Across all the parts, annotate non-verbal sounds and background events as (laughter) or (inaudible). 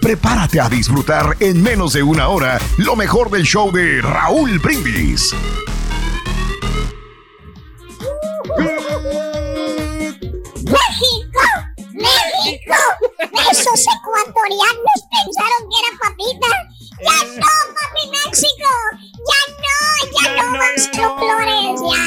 Prepárate a disfrutar en menos de una hora lo mejor del show de Raúl Brindis. ¡México! ¡México! Esos ecuatorianos pensaron que era papita. ¡Ya no, papi México! ¡Ya no! ¡Ya, no, más flores! ¡Ya!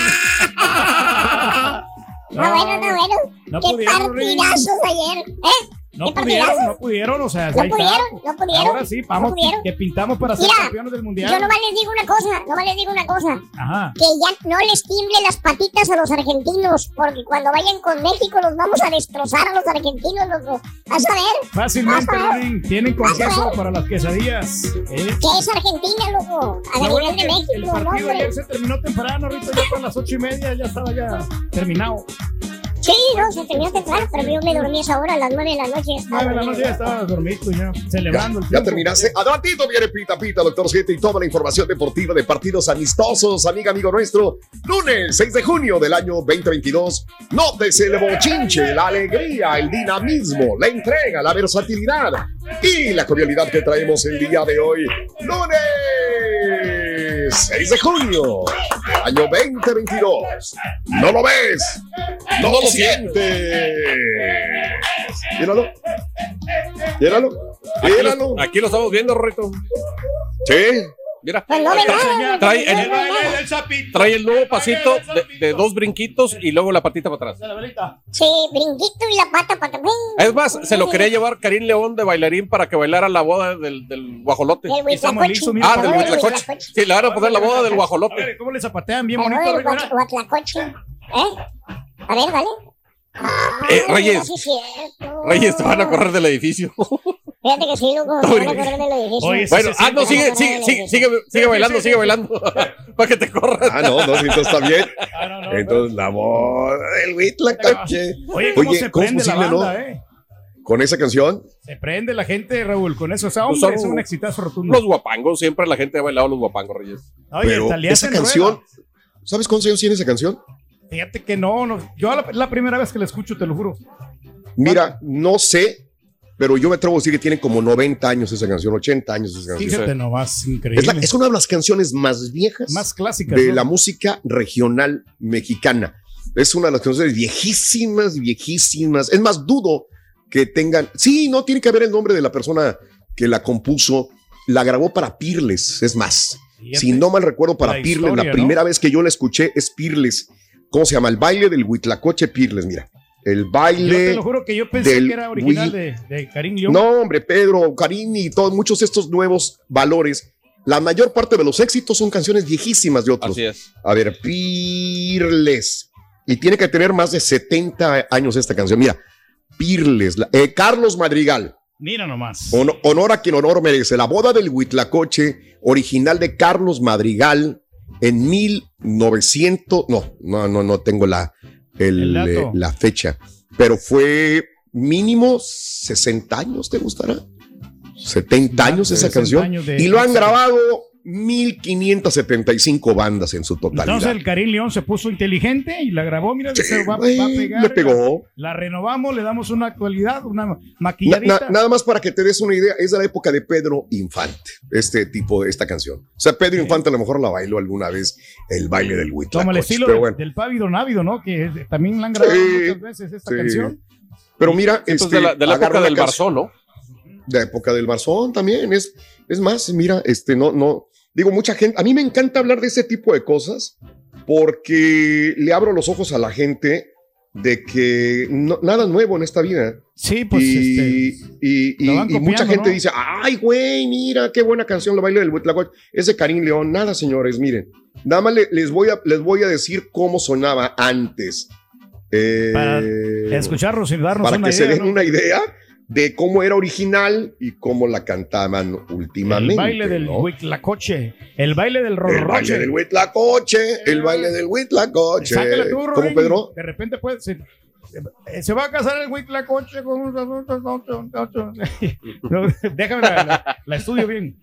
No, (laughs) bueno, no, bueno. No ¡Qué partidazos ayer! ¿Eh? No ¿Qué pudieron, no pudieron, o sea, No pudieron, no pudieron, Ahora sí, vamos, no pudieron. que pintamos para ser Mira, campeones del mundial. Yo nomás les digo una cosa, nomás les digo una cosa. Ajá. Que ya no les tiemble las patitas a los argentinos, porque cuando vayan con México los vamos a destrozar a los argentinos, loco. Vas a ver. Fácilmente, tienen con queso para las quesadillas. ¿eh? ¿Qué es Argentina, loco? A nivel de México, el no, partido hombre. ayer se terminó temprano, ahorita ya para las ocho y media ya estaba ya terminado. Sí, no, se terminó temprano, pero yo me dormí esa hora, a las nueve de la noche. estaba Nueve de la noche ya estaba dormido ya, celebrando el Ya terminaste. Adelantito viene Pita Pita, doctor 7 y toda la información deportiva de partidos amistosos, amiga, amigo nuestro. Lunes 6 de junio del año 2022. Nótese el bochinche, la alegría, el dinamismo, la entrega, la versatilidad y la cordialidad que traemos el día de hoy. Lunes 6 de junio del año 2022. ¿No lo ves? ¿No lo sientes? Míralo. Míralo. Aquí Míralo. lo, aquí lo estamos viendo, Rorrito. Sí. Mira. Pues no. Trae el, trae el nuevo pasito de, de dos brinquitos y luego la patita para atrás. Sí, brinquito y la pata para atrás. Es más, se lo quería llevar Karim León de bailarín para que bailara la boda del, del guajolote. Ah, del huitlacoche. Sí, le van a poner la boda del guajolote. ¿Cómo le zapatean bien bonito? del. ¿Eh? A ver, dale. Eh, Reyes. cierto. Reyes, te van a correr del edificio. (laughs) Fíjate que sí, loco. Oye, Bueno, sí, sí, ah, no, sí, sigue, sigue, sigue, sigue, bailando, sigue bailando. (laughs) Para que te corras. Ah, no, no, si entonces está bien. Ah, no, no, Entonces la voz del Huitlacoche. Oye, ¿cómo Oye, se ¿cómo es prende la banda, eh? Con esa canción. Se prende la gente, Raúl, con eso. O sea, Pues hombre, son es un exitazo rotundo. Los guapangos, siempre la gente ha bailado los guapangos, Reyes. Oye, pero esa canción, ¿sabes cuántos años tiene esa canción? Fíjate que no, no. Yo la, la primera vez que la escucho, te lo juro. Mira, no sé, pero yo me atrevo a decir que tiene como 90 años esa canción, 80 años esa canción. Fíjate nomás, increíble. Es, la- es una de las canciones más viejas Más clásica. de ¿no? la música regional mexicana. Es una de las canciones viejísimas, viejísimas. Es más, dudo que tengan. Sí, no tiene que haber el nombre de la persona que la compuso. La grabó para Pirles, es más. Fíjate. Si no mal recuerdo, para La Pirles, historia, la ¿no? primera vez que yo la escuché es Pirles. ¿Cómo se llama? El baile del Huitlacoche Pirles, mira. El Yo baile. te lo juro que yo pensé del que era original de, de Karim León. No, hombre, Pedro, Karim y todos, muchos de estos nuevos valores. La mayor parte de los éxitos son canciones viejísimas de otros. Así es. A ver, Pirles. Y tiene que tener más de 70 años esta canción. Mira, Pirles. eh, Carlos Madrigal. Mira nomás. Hono- honor a quien honor merece. La boda del Huitlacoche, original de Carlos Madrigal en 1900. No, no, no, no tengo la, el, El eh, la fecha. Pero fue mínimo 60 años, ¿te gustará? 70 Más años esa 60 canción. años y lo han grabado 1575 bandas en su totalidad. Entonces el Karim León se puso inteligente y la grabó, mira, Sí, se va, a pegar. le pegó. La renovamos, le damos una actualidad, una Na- maquilladita. na- nada más para que te des una idea, es de la época de Pedro Infante, este tipo, esta canción. O sea, Pedro Infante a lo mejor la bailó alguna vez, el baile del Como el Huitlacoche. estilo de- bueno, del Pávido Návido, ¿no? Que es- también la han grabado Sí, muchas veces esta sí. canción. pero mira, Entonces, este, de la, de la época del Barzón, ¿no? de la época del Barzón también. Es, es más, mira, este, no, no, digo, mucha gente, a mí me encanta hablar de ese tipo de cosas porque le abro los ojos a la gente de que no- nada nuevo en esta vida. Sí, pues y, este. y- y- y mucha copiando, gente ¿no? dice, ay, güey, mira qué buena canción, la baile del Huitlacoche. Es de Karim León. Nada, señores, miren. Nada más le- les, voy a, les voy a decir cómo sonaba antes. Eh, Para Escucharlos y darnos para una que se den ¿no? una idea de cómo era original y cómo la cantaban últimamente. El baile del ¿no? Huitlacoche, el baile del El baile Rorroche. del Huitlacoche, el baile del Huitlacoche. Sácala tú, ¿Cómo. Pedro? De repente puede se, eh, se va a casar el Huitlacoche con un (laughs) Déjame la, la- la estudio bien.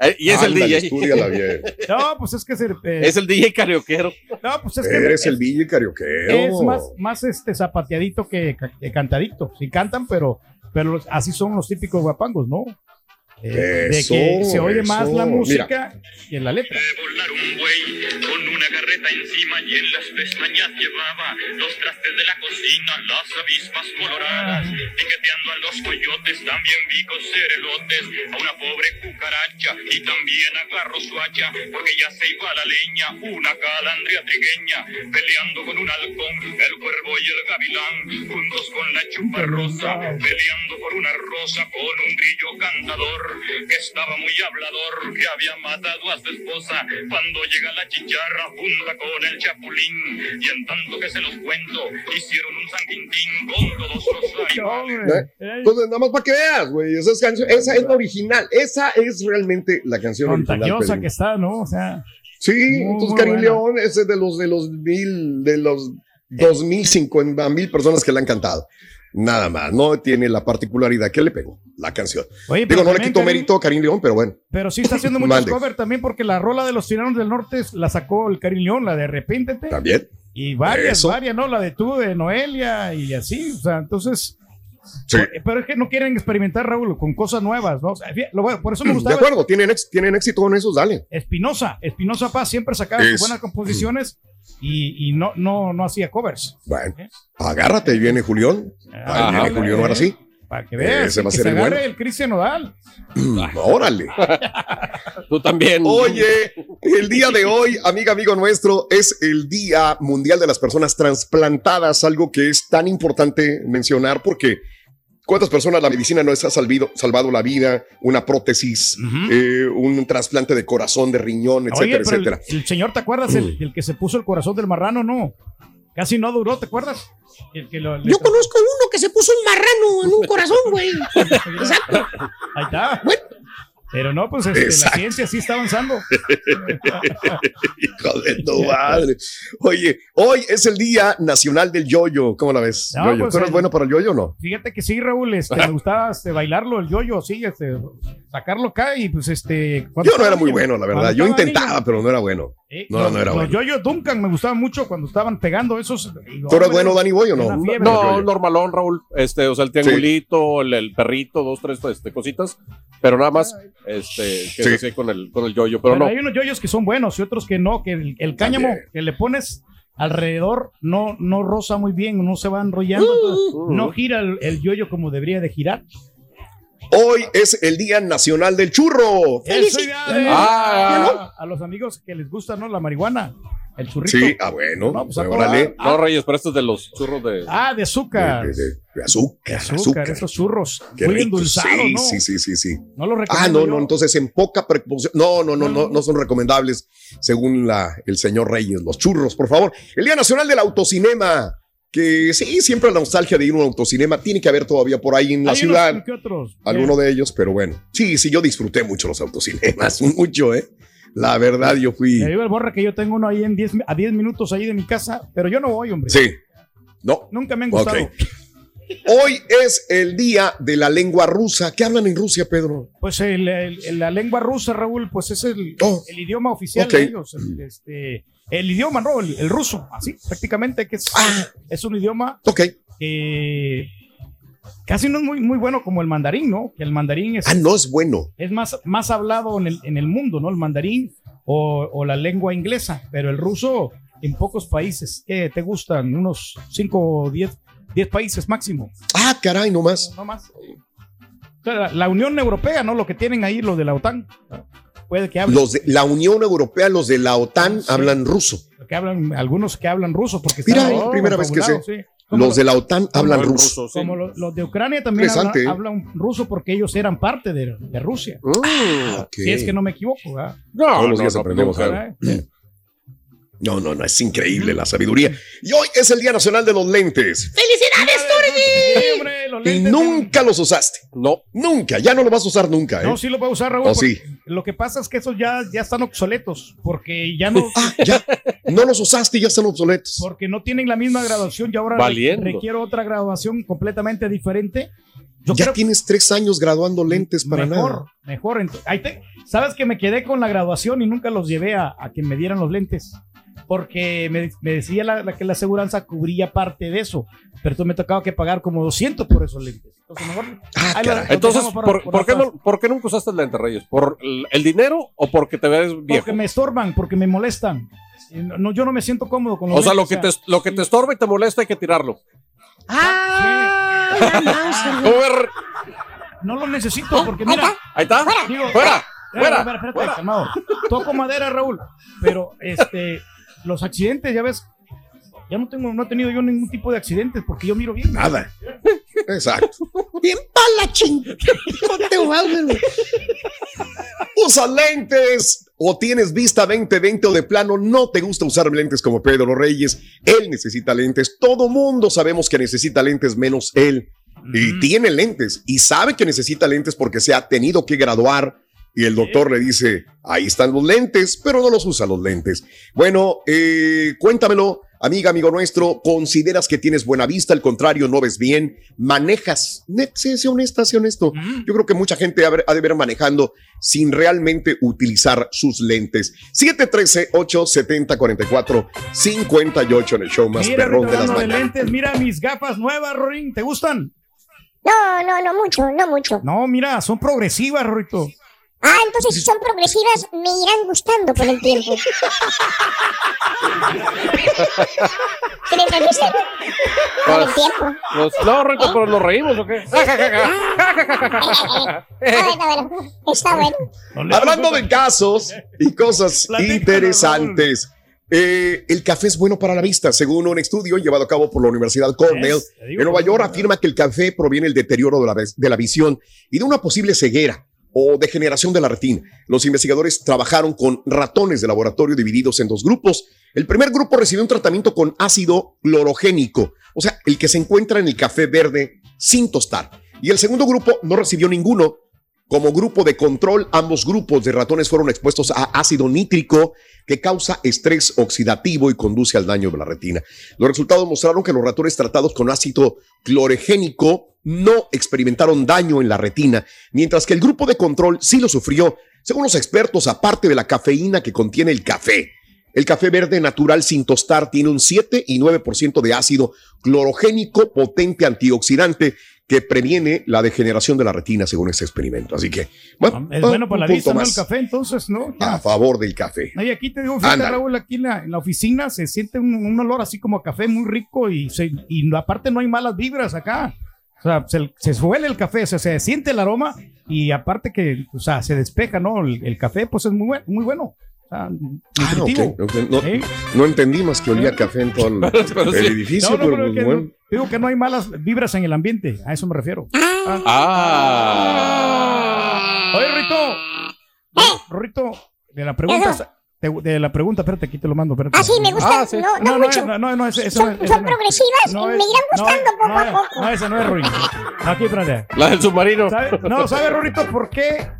Eh, y es el DJ. estúdiala bien. (laughs) No, pues es que se, eh, Es el DJ carioquero. no, pues es que Eres es, el DJ carioquero. es más, más este zapateadito que, que cantadito. Sí cantan, pero, pero así son los típicos guapangos, ¿no? Eh, de Eso, que se oye más la música que la letra. de volar un buey con una carreta encima y en las pestañas llevaba los trastes de la cocina, las avispas coloradas, piqueteando a los coyotes, también vi cocer elotes a una pobre cucaracha y también agarró su hacha porque ya se iba la leña, una calandria trigueña peleando con un halcón, el cuervo y el gavilán, juntos con la chupa rosa, peleando por una rosa con un grillo cantador que estaba muy hablador, que había matado a su esposa cuando llega la chicharra junta con el chapulín y en tanto que se los cuento hicieron un San Quintín con todos los animales. Entonces, nada más para que veas, güey. Esa es, canción- esa es la original. Esa es realmente la canción original. contagiosa Pedro. que está, ¿no? O sea, Sí, Muy, entonces Karim. León ese es de los de los mil, de los dos mil cincuenta mil personas que le han cantado. Nada más, no tiene la particularidad que le pegó la canción. oye, pero Digo, no le quito mérito a Karim León, pero bueno. Pero sí está haciendo (laughs) muchos covers también porque la rola de los tiranos del norte la sacó el Karim León, la de Arrepéntete. También. Y varias, Eso. varias, ¿no? La de tú, de Noelia y así. O sea, entonces. Sí. por- Pero es que no quieren experimentar, Raúl, con cosas nuevas, ¿no? O sea, fíjate, lo bueno, por eso me De gustaba acuerdo, tienen, ex- tienen éxito con esos, dale. Espinosa. Espinosa Paz siempre sacaba Es- sus buenas composiciones y, y no, no, no hacía covers. Bueno, agárrate, ahí viene Julián. Ahí Ah, viene Julián, ahora sí. Para que veas, Ese va a que ser se el bueno. el Cristian Nodal. (clears throat) Órale. (laughs) Tú también. Oye, el día de hoy, amiga, amigo nuestro, es el Día Mundial de las Personas Transplantadas, algo que es tan importante mencionar porque cuántas personas la medicina nos ha salvido- salvado la vida, una prótesis, eh, un trasplante de corazón, de riñón, Oye, etcétera, pero etcétera. El, el señor, ¿te acuerdas? El, el que se puso el corazón del marrano, no. Casi no duró, ¿te acuerdas? El que lo- le- Yo conozco uno que se puso un marrano en un corazón, güey. (laughs) Exacto. Ahí está. Pero no, pues este, la ciencia sí está avanzando. (laughs) Hijo de tu madre. Oye, hoy es el Día Nacional del Yoyo. ¿Cómo la ves? No, Yoyo? pues, ¿Tú eres el- bueno para el yoyo o no? Fíjate que sí, Raúl, este, me (laughs) gustaba este, bailarlo, el yoyo, sí, este, sacarlo acá y pues este. Yo no era muy niño- bueno, la verdad. Yo intentaba, niño, pero no era bueno. eh, no, los- no era Los bueno. yoyos Duncan me gustaban mucho cuando estaban pegando esos. digo, ¿Tú eres bueno, Danny Boy, o no? No, Yoyo. normalón, Raúl. Este, o sea, el triangulito, el, el perrito, dos, tres este, cositas. Pero nada más, este, que Sí. se con el, con el yoyo. Pero, Pero no. hay unos yoyos que son buenos y otros que no, que el, el cáñamo También. que le pones alrededor no, no roza muy bien, no se va enrollando, entonces Uh. no gira el, el yoyo como debería de girar. Hoy es el Día Nacional del Churro. ¡Felicidades! Ah, a los amigos que les gusta, ¿no? La marihuana, el churrito. Sí, ah, bueno. No, pues, a órale. No, Reyes, pero esto es de los churros de. Ah, de azúcar. De, de- de azúcar, azúcar, azúcar. esos churros. Qué muy endulzados, sí, ¿no? sí, sí, sí, sí. No lo Ah, recomiendo no, yo. no, entonces en poca preposición. No, no, no, no, no son recomendables según la, el señor Reyes. Los churros, por favor. El Día Nacional del Autocinema. Que sí, siempre la nostalgia de ir a un autocinema tiene que haber todavía por ahí en la Hay ciudad. unos que otros. Alguno de ellos, pero bueno. Sí, sí, yo disfruté mucho los autocinemas, (laughs) mucho, ¿eh? La verdad, yo fui. Te digo el borra que yo tengo uno ahí en 10, a 10 minutos ahí de mi casa, pero yo no voy, hombre. Sí. No. Nunca me han gustado. Hoy es el día de la lengua rusa. ¿Qué hablan en Rusia, Pedro? Pues el- el- la lengua rusa, Raúl, pues es el, Oh. el idioma oficial de ellos. el- Este, el idioma, ¿no? El, ruso, así, prácticamente, que es, Ah. es un idioma Ok. que casi no es muy, muy bueno como el mandarín, ¿no? Que el mandarín es, Ah, no es bueno. es más, más hablado en el, en el mundo, ¿no? El mandarín o, o la lengua inglesa, pero el ruso en pocos países. ¿Qué te gustan? Unos 5 o 10 países máximo. Ah, caray, no más. No más. La, la Unión Europea, ¿no? Lo que tienen ahí, lo de la OTAN. Puede que hablen, Los de la Unión Europea, los de la OTAN, Sí. hablan ruso. que hablan algunos que hablan ruso porque Mira, están primera vez que sé. sí. Los de la OTAN hablan ruso. ruso, sí. Como lo- los de Ucrania también hablan, ¿eh? ruso porque ellos eran parte de, de Rusia. Mm. Ok. Si es que no me equivoco, ¿verdad? No, Todos los no, días no, aprendemos algo. No, no, no, es increíble la sabiduría. Y hoy es el Día Nacional de los Lentes. Sí, hombre, los Y nunca los usaste. No. Nunca, ya no lo vas a usar nunca, ¿eh? No, sí lo puedo usar, Raúl. ¿O porque sí? Lo que pasa es que esos ya, ya están obsoletos porque ya no, Ah, ya. No los usaste y ya están obsoletos. porque no tienen la misma graduación y ahora Valiendo. requiero otra graduación completamente diferente. Yo ya creo tienes tres años graduando lentes para mejor, nada. mejor. Te- Sabes que me quedé con la graduación y nunca los llevé a, a que me dieran los lentes. Porque me, me decía la, la que la aseguranza cubría parte de eso. Pero entonces me tocaba que pagar como 200 por esos lentes. Entonces, mejor. Ah, lo- Entonces, ¿por, por por qué atrás. no, por qué nunca usaste lentes, Reyes? ¿Por el, el dinero o porque te ves viejo? Porque me estorban, porque me molestan. No, yo no me siento cómodo con los O sea, lo que, te, lo que te estorba y te molesta hay que tirarlo. Ah, nada más. ¿Cómo ver? No lo necesito porque mira. Ahí está. Digo, ¡Fuera! Eh, ¡Fuera! ¡Fuera! calmado. Toco madera, Raúl. Pero este, los accidentes, ya ves, ya no tengo, no he tenido yo ningún tipo de accidentes porque yo miro bien. Nada. (laughs) Exacto. Bien pala ching. Usa lentes o tienes vista 20-20 o de plano no te gusta usar lentes como Pedro Reyes. Él necesita lentes. Todo mundo sabemos que necesita lentes menos él. Y tiene lentes y sabe que necesita lentes porque se ha tenido que graduar. Y el doctor le dice, ahí están los lentes, pero no los usa los lentes. Bueno, eh, cuéntamelo, amiga, amigo nuestro, ¿consideras que tienes buena vista? Al contrario, no ves bien, manejas. Sé, sé honesta, sé honesto. Yo creo que mucha gente ha, de ver manejando sin realmente utilizar sus lentes. 713-870-44-58 en el show más Mira, perrón de las mañanas. lentes, mira mis gafas nuevas, Rorín, ¿te gustan? No, no, no mucho, no mucho. No, mira, son progresivas, Rorito. Ah, entonces si son progresivas me irán gustando con el tiempo. ¿Sí me entendiste? Con el tiempo. Nos- no, Rito, pero nos reímos o qué? Ah, está bueno. Está bueno. No Hablando de casos y cosas (laughs) Platícanos, interesantes. Eh, el café es bueno para la vista, según un estudio llevado a cabo por la Universidad Cornell en Nueva que- York, afirma que el café proviene del deterioro de la, de la visión y de una posible ceguera o degeneración de la retina. Los investigadores trabajaron con ratones de laboratorio divididos en dos grupos. El primer grupo recibió un tratamiento con ácido clorogénico, o sea, el que se encuentra en el café verde sin tostar. Y el segundo grupo no recibió ninguno, como grupo de control, ambos grupos de ratones fueron expuestos a ácido nítrico que causa estrés oxidativo y conduce al daño de la retina. Los resultados mostraron que los ratones tratados con ácido clorogénico no experimentaron daño en la retina, mientras que el grupo de control sí lo sufrió, según los expertos, aparte de la cafeína que contiene el café. El café verde natural sin tostar tiene un 7 y 9% de ácido clorogénico potente antioxidante que previene la degeneración de la retina según este experimento. Así que, bueno, Es bueno para la vista, ¿no? El café, entonces, ¿no? Ya. a favor del café. No, y aquí te digo, fíjate. Raúl, aquí en la, en la oficina se siente un, un olor así como a café muy rico y, se, y aparte no hay malas vibras acá. O sea, se, se huele el café, o sea, se siente el aroma y aparte que, o sea, se despeja, ¿no? El, el café, pues es muy, buen, muy bueno. Ah, No, no entendí más que olía café en todo el, (laughs) Pero sí. el edificio, No, no, pero pero pues, que- bueno. digo que no hay malas vibras en el ambiente, a eso me refiero. Ah. Oye, Rito, Rito, de la pregunta, de, de la pregunta, espérate, aquí te lo mando, espérate. Ah, sí, me gusta. Ah, sí. No, no, No, no, mucho. no, no, no, ese, ese son ese progresivas No y es- me irán no gustando poco no a poco. No, ese no es Ruin. Aquí, espérate. La del submarino. ¿Sabe- No, ¿sabes, Rorito, por qué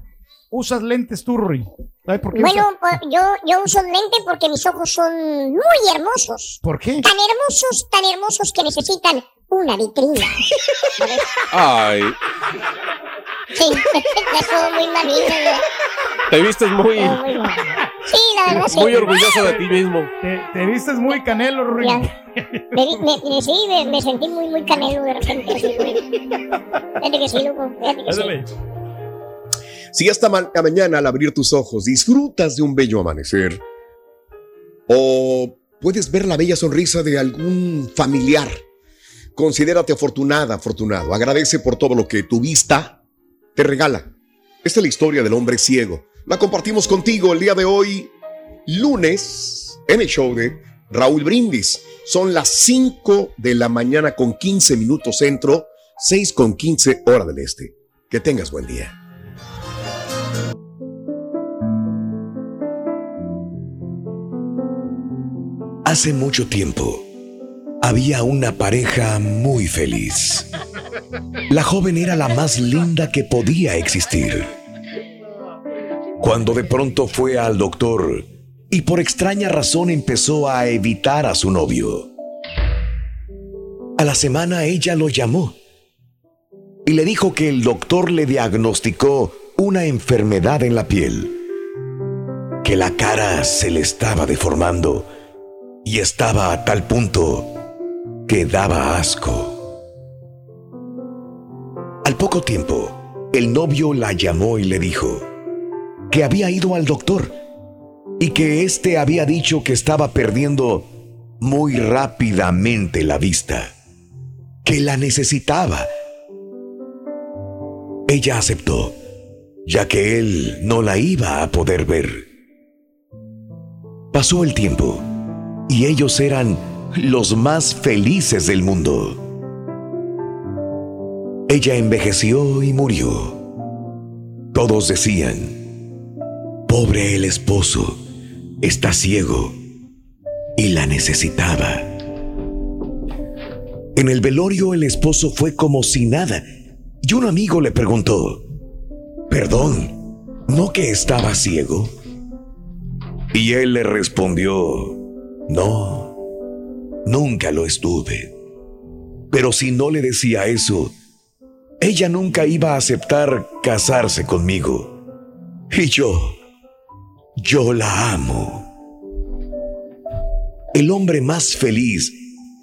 usas lentes tú, Ruin? ¿Sabes por qué Bueno, pues, yo, yo uso lente porque mis ojos son muy hermosos. ¿Por qué? Tan hermosos, tan hermosos que necesitan una vitrina. (laughs) Ay, Sí, (laughs) estuvo muy malito. güey. te vistes muy, mal. Sí, la verdad, sí. muy orgulloso de ti mismo. Te, te vistes muy canelo, Rui. Me, me- me- sí, me, me sentí muy, muy canelo de repente. Fíjate que sí, loco. Fíjate que sí. Si esta ma- mañana al abrir tus ojos disfrutas de un bello amanecer o puedes ver la bella sonrisa de algún familiar, considérate afortunada, afortunado. Agradece por todo lo que tu vista te regala. Esta es la historia del hombre ciego. La compartimos contigo el día de hoy, lunes, en el show de Raúl Brindis. Son las 5 de la mañana con 15 minutos centro, 6 con 15 hora del este. Que tengas buen día. Hace mucho tiempo había una pareja muy feliz. La joven era la más linda que podía existir. Cuando de pronto fue al doctor y por extraña razón empezó a evitar a su novio. A la semana ella lo llamó y le dijo que el doctor le diagnosticó una enfermedad en la piel, que la cara se le estaba deformando y estaba a tal punto que daba asco. Al poco tiempo, el novio la llamó y le dijo que había ido al doctor y que éste había dicho que estaba perdiendo muy rápidamente la vista, que la necesitaba. Ella aceptó, ya que él no la iba a poder ver. Pasó el tiempo y ellos eran los más felices del mundo. Ella envejeció y murió. Todos decían, pobre el esposo, está ciego y la necesitaba. En el velorio el esposo fue como si nada y un amigo le preguntó, perdón, ¿no que estaba ciego? Y él le respondió, no, nunca lo estuve. Pero si no le decía eso, ella nunca iba a aceptar casarse conmigo. Y yo, yo la amo. El hombre más feliz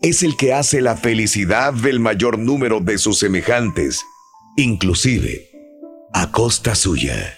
es el que hace la felicidad del mayor número de sus semejantes, inclusive a costa suya.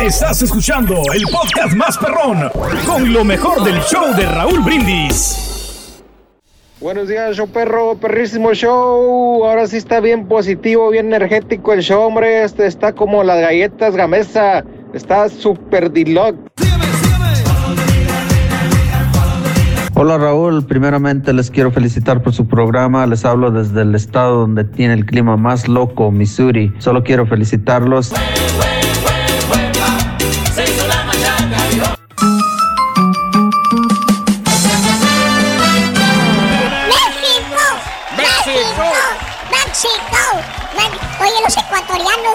Estás escuchando el podcast más perrón con lo mejor del show de Raúl Brindis. Buenos días, show perro, perrísimo show. Ahora sí está bien positivo, bien energético el show, hombre. Este está como las galletas Gamesa. Está super diloc. Hola Raúl, primeramente les quiero felicitar por su programa. Les hablo desde el estado donde tiene el clima más loco, Missouri. Solo quiero felicitarlos. No,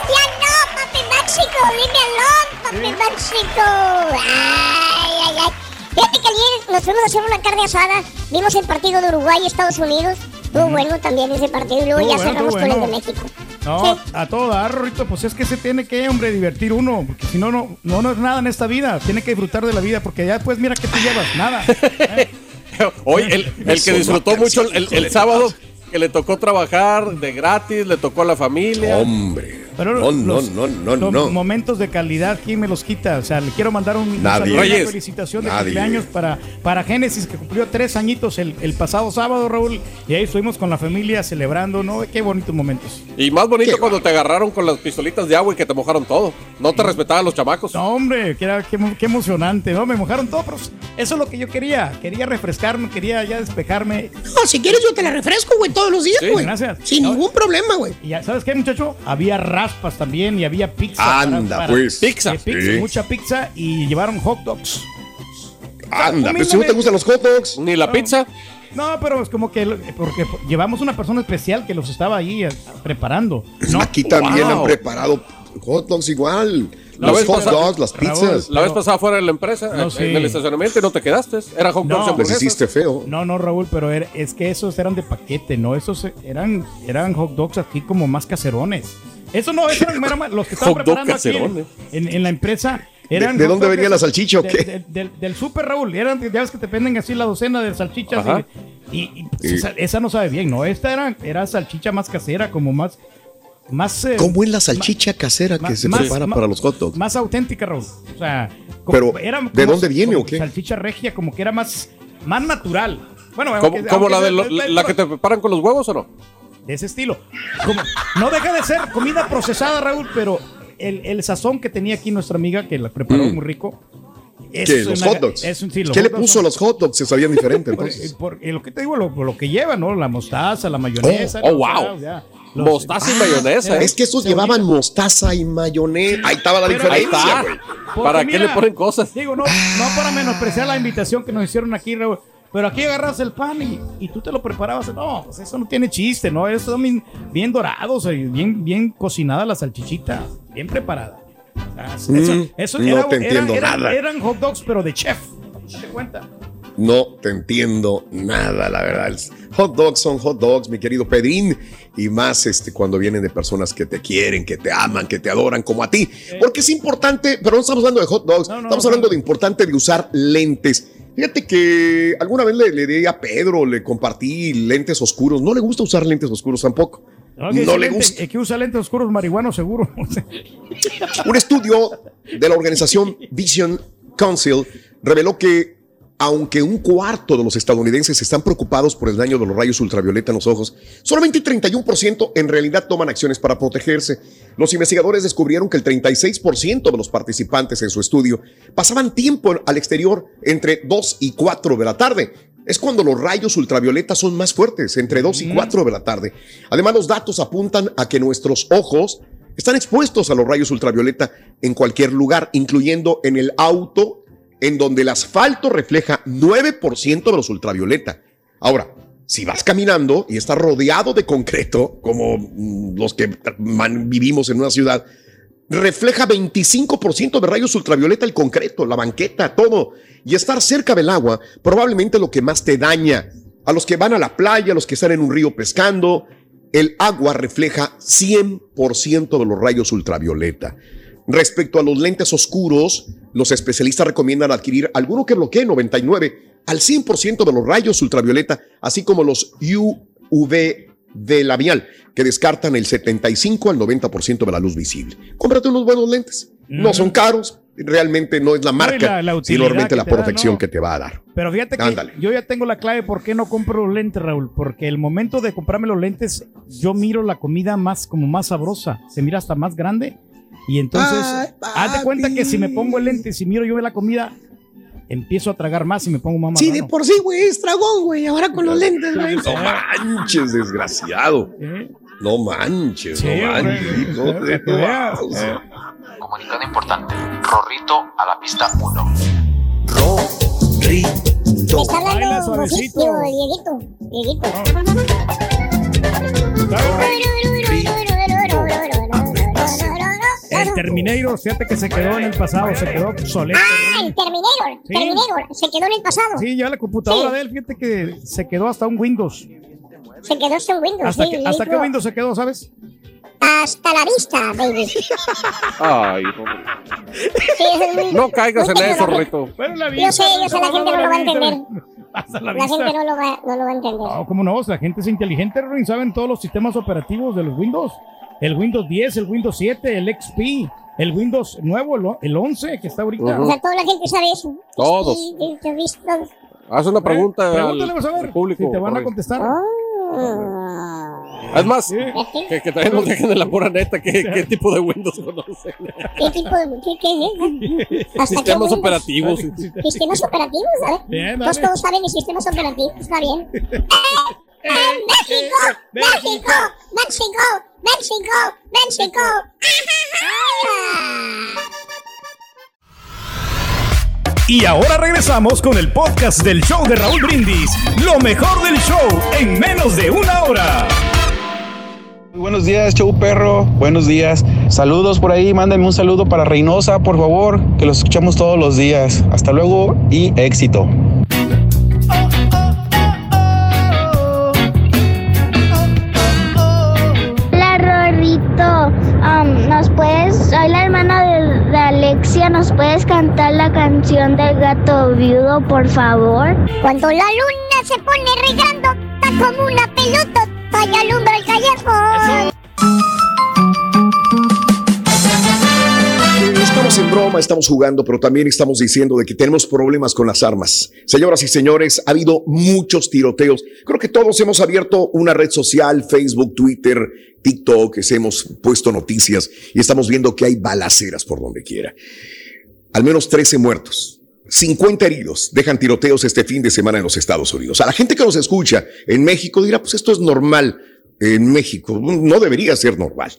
papi me alone, papi México. Ay, ay, ay. Fíjate que ayer nos fuimos a hacer una carne asada. Vimos el partido de Uruguay y Estados Unidos. Estuvo bueno también ese partido. Y luego Estuvo ya bueno, cerramos con el de. México. No, a todo dar, pues es que se tiene que, hombre, divertir uno, porque si no, no, no, no es nada en esta vida. Tiene que disfrutar de la vida, porque ya después mira que te llevas, nada. (laughs) Hoy el, el que disfrutó mucho el, el sábado, que le tocó trabajar de gratis, le tocó a la familia. Hombre. Pero No, no, los- no, no, los no. momentos de calidad, ¿quién me los quita? O sea, le quiero mandar un, un saludo una felicitación de Nadie. cumpleaños para, para Génesis, que cumplió tres añitos el, el pasado sábado, Raúl. Y ahí estuvimos con la familia celebrando, ¿no? Qué bonitos momentos. Y más bonito cuando te agarraron con las pistolitas de agua y que te mojaron todo. No te respetaban los chamacos. No, hombre, que era, qué, qué emocionante, ¿no? Me mojaron todo, pero eso es lo que yo quería. Quería refrescarme, quería ya despejarme. No, si quieres yo te la refresco, güey, todos los días, Sí, güey. gracias. Sin ningún problema, güey. Y ya, ¿sabes qué, muchacho? Había raspas también y había pizza. Anda, pues. Pizza. Sí. pizza, Mucha pizza y llevaron hot dogs. Anda, pero si no te gustan los hot dogs. Ni la pizza. No, pero es como que porque llevamos una persona especial que los estaba ahí eh, preparando. ¿no? Aquí también Wow. han preparado hot dogs igual. La los hot pasada- dogs, las pizzas. La vez pasada fuera de la empresa, No, en sí. el estacionamiento y no te quedaste. Era hot dogs No. hamburguesas. feo. No, no, Raúl, pero era- es que esos eran de paquete, ¿no? Esos eran, eran hot dogs aquí como más caserones. Eso no, esos eran eran los que estaban preparando aquí en, en la empresa. Eran ¿De- dónde venía la salchicha o de- qué? de- del, del super, Raúl. Eran, ya ves que te venden así la docena de salchichas. Ajá. Y, y- y, Sí. esa, esa no sabe bien, ¿no? Esta era, era salchicha más casera, como más... más eh, ¿Cómo es la salchicha casera que más- se más- prepara más- para los hot dogs? Más auténtica, Raúl. O sea, Pero, era ¿de como- dónde viene como o qué? Salchicha regia, como que era más, más natural. Bueno, ¿Como, aunque- como aunque la, de sea- lo- de- la que te preparan con los huevos o no? De ese estilo. Como, no deja de ser comida procesada, Raúl, pero el, el sazón que tenía aquí nuestra amiga, que la preparó Mm. muy rico. ¿Qué? es ¿Los una- hot dogs? es un- sí, los ¿Qué le hot dogs puso a los hot dogs? Se sabían diferente entonces. por- lo que te digo, lo, lo que lleva, ¿no? La mostaza, la mayonesa. Oh, ¿no? wow. Ya, los- Mostaza y Ah, mayonesa. eh, Es que esos llevaban mostaza y mayonesa. Ahí estaba la Pero- diferencia, güey. ¿Para qué le ponen cosas? Digo, no, no para menospreciar la invitación que nos hicieron aquí, Raúl. Pero aquí agarras el pan y, y tú te lo preparabas. No, pues eso no tiene chiste, ¿no? Eso son bien, bien dorados, eh, bien, bien cocinada la salchichita, bien preparada. Ah, Eso, Mm, eso no era- te era- entiendo eran- nada. Eran hot dogs, pero de chef. Date cuenta. No te entiendo nada, la verdad. Hot dogs son hot dogs, mi querido Pedrín. Y más este, cuando vienen de personas que te quieren, que te aman, que te adoran como a ti. Porque es importante, pero no estamos hablando de hot dogs, estamos hablando de importante de usar lentes. Fíjate que alguna vez le, le di a Pedro, le compartí lentes oscuros. No le gusta usar lentes oscuros tampoco. No, le gusta. eh, que usa lentes oscuros marihuanos, seguro. Un estudio de la organización Vision Council reveló que aunque un cuarto de los estadounidenses están preocupados por el daño de los rayos ultravioleta en los ojos, solamente 31% en realidad toman acciones para protegerse. Los investigadores descubrieron que el 36% de los participantes en su estudio pasaban tiempo al exterior entre 2 y 4 de la tarde. Es cuando los rayos ultravioleta son más fuertes, entre 2 y 4 de la tarde. Además, los datos apuntan a que nuestros ojos están expuestos a los rayos ultravioleta en cualquier lugar, incluyendo en el auto, en donde el asfalto refleja 9% de los ultravioleta. Ahora, si vas caminando y estás rodeado de concreto, como mm, los que vivimos en una ciudad, refleja 25% de rayos ultravioleta el concreto, la banqueta, todo. Y estar cerca del agua probablemente lo que más te daña. A los que van a la playa, a los que están en un río pescando, el agua refleja 100% de los rayos ultravioleta. Respecto a los lentes oscuros, los especialistas recomiendan adquirir alguno que bloquee 99 al 100% de los rayos ultravioleta, así como los UV de labial, que descartan el 75 al 90% de la luz visible. Cómprate unos buenos lentes. No son caros, realmente no es la marca, la- la sino realmente la da, protección ¿no? que te va a dar. Pero fíjate que Ándale. yo ya tengo la clave por qué no compro los lentes, Raúl. Porque el momento de comprarme los lentes, yo miro la comida más como más sabrosa. Se mira hasta más grande. Y entonces, Ay, haz de cuenta que si me pongo el lente, si miro yo la comida, empiezo a tragar más y me pongo más Sí, de por sí, güey, es dragón, güey. Ahora con los lentes, güey. No manches, desgraciado. No manches, Sí, no manches. te mouse. Comunicado importante. Rorrito a la pista 1. Me está Baila hablando Dieguito. Dieguito. Terminator, fíjate que se quedó en el pasado, se quedó obsoleto. Ah, el Terminator. Sí. Terminator. Se quedó en el pasado. Sí, ya la computadora Sí. de él, fíjate que se quedó hasta un Windows. Se quedó sin Windows. ¿Hasta, sí, que, le hasta qué Windows se quedó, sabes? Hasta la vista, baby. (laughs) Ay, no caigas en eso. Rito. Bueno, la Yo sé, yo sé, la gente no lo va a entender. Hasta la La vista. gente no lo va, no lo va a entender. No, ¿cómo no? La gente es inteligente, Ruin. Saben todos los sistemas operativos de los Windows. El Windows 10, el Windows 7, el XP, el Windows nuevo, el, o- el 11 que está ahorita. Ujú. O sea, toda la gente sabe eso. Todos. Sí, sí, sí. Haz una pregunta Pregúntale, al, vas a ver al público. si te van a contestar. Es más, que, que también nos dejen en la pura neta qué, qué tipo de Windows conocen. ¿Qué tipo de qué, qué es? ¿Hasta qué Sistemas operativos. Sistemas operativos, ¿sabes? Bien, Pues dale. todos saben de sistemas operativos, está bien. (laughs) ¡Eh! ¡Eh! ¡México! ¡México! ¡México! ¡México! ¡México! Y ahora regresamos con el podcast del show de Raúl Brindis. Lo mejor del show en menos de una hora. Muy buenos días, show perro. Buenos días. Saludos por ahí. Mándenme un saludo para Reynosa, por favor, que los escuchamos todos los días. Hasta luego y éxito. ¿Nos puedes cantar la canción del gato viudo, por favor? Cuando la luna se pone re grandota como una pelota, y alumbra el callejón. Estamos en broma, estamos jugando, pero también estamos diciendo de que tenemos problemas con las armas. Señoras y señores, ha habido muchos tiroteos. Creo que todos hemos abierto una red social, Facebook, Twitter, TikTok, que hemos puesto noticias y estamos viendo que hay balaceras por donde quiera. Al menos 13 muertos. 50 heridos dejan tiroteos este fin de semana en los Estados Unidos. A la gente que nos escucha en México dirá, pues esto es normal en México. No debería ser normal.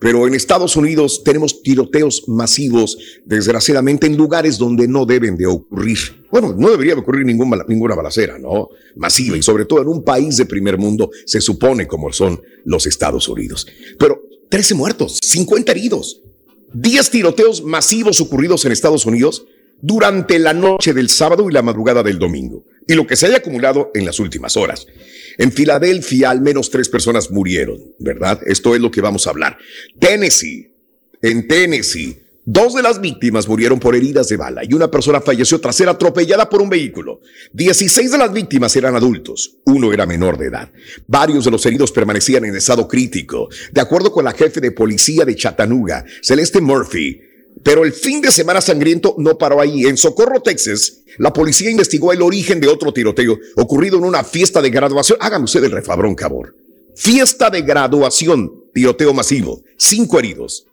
Pero en Estados Unidos tenemos tiroteos masivos, desgraciadamente, en lugares donde no deben de ocurrir. Bueno, no debería de ocurrir ninguna balacera, ¿no? Masiva y sobre todo en un país de primer mundo, se supone como son los Estados Unidos. Pero 13 muertos, 50 heridos, 10 tiroteos masivos ocurridos en Estados Unidos durante la noche del sábado y la madrugada del domingo, y lo que se haya acumulado en las últimas horas. En Filadelfia al menos tres personas murieron, ¿verdad? Esto es lo que vamos a hablar. Tennessee, en Tennessee, dos de las víctimas murieron por heridas de bala y una persona falleció tras ser atropellada por un vehículo. 16 de las víctimas eran adultos, uno era menor de edad. Varios de los heridos permanecían en estado crítico, de acuerdo con la jefe de policía de Chattanooga, Celeste Murphy. Pero el fin de semana sangriento no paró ahí. En Socorro, Texas, la policía investigó el origen de otro tiroteo ocurrido en una fiesta de graduación. Hágame usted el refabrón, cabor. Fiesta de graduación, tiroteo masivo, cinco heridos.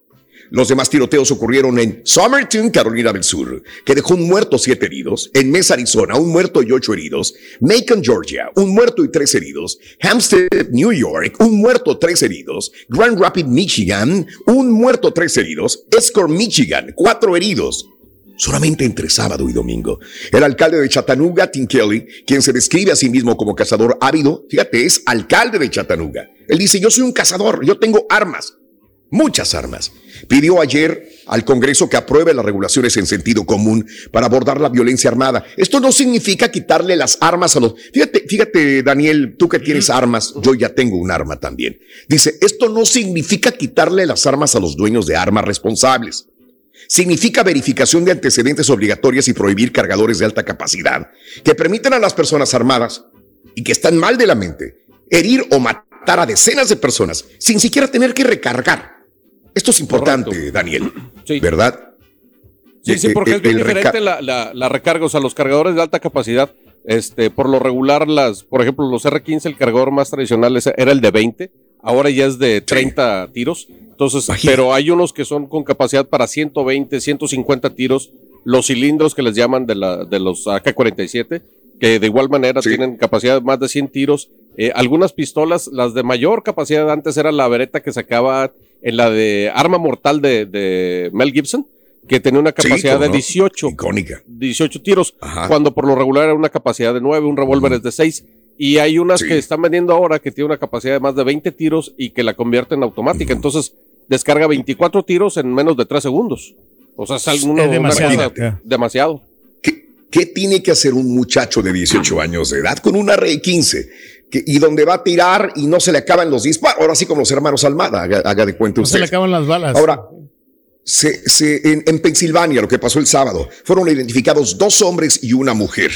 Los demás tiroteos ocurrieron en Somerton, Carolina del Sur, que dejó un muerto, siete heridos. En Mesa, Arizona, un muerto y ocho heridos. Macon, Georgia, un muerto y tres heridos. Hampstead, New York, un muerto, tres heridos. Grand Rapids, Michigan, un muerto, tres heridos. Escort, Michigan, cuatro heridos. Solamente entre sábado y domingo. El alcalde de Chattanooga, Tim Kelly, quien se describe a sí mismo como cazador ávido, fíjate, es alcalde de Chattanooga. Él dice, yo soy un cazador, yo tengo armas muchas armas. Pidió ayer al Congreso que apruebe las regulaciones en sentido común para abordar la violencia armada. Esto no significa quitarle las armas a los... Fíjate, fíjate, Daniel, tú que tienes armas, yo ya tengo un arma también. Dice, esto no significa quitarle las armas a los dueños de armas responsables. Significa verificación de antecedentes obligatorias y prohibir cargadores de alta capacidad que permiten a las personas armadas y que están mal de la mente herir o matar a decenas de personas sin siquiera tener que recargar. Esto es importante, Daniel. (clears throat) ¿Verdad? Sí, sí, Eh, porque eh, es bien diferente la, la, la recarga. O sea, los cargadores de alta capacidad, este, por lo regular, las, por ejemplo, los R15, el cargador más tradicional era el de 20, ahora ya es de 30 tiros. Entonces, pero hay unos que son con capacidad para 120, 150 tiros, los cilindros que les llaman de, la, de los AK-47, que de igual manera tienen capacidad de más de 100 tiros. Eh, algunas pistolas, las de mayor capacidad antes era la vereta que sacaba en la de arma mortal de, de Mel Gibson, que tenía una capacidad de no. 18, 18 tiros, cuando por lo regular era una capacidad de 9, un revólver es de 6. Y hay unas que están vendiendo ahora que tiene una capacidad de más de 20 tiros y que la convierten en automática. Entonces, descarga 24 tiros en menos de 3 segundos. O sea, es, alguno- Es una demasiado. cosa- demasiado. ¿Qué tiene que hacer un muchacho de 18 años de edad con una R15? Que- y donde va a tirar y no se le acaban los disparos. Ahora sí, como los hermanos Almada, haga, haga de cuenta No se le acaban las balas. Ahora, se- se- en, en Pensilvania, lo que pasó el sábado, fueron identificados dos hombres y una mujer.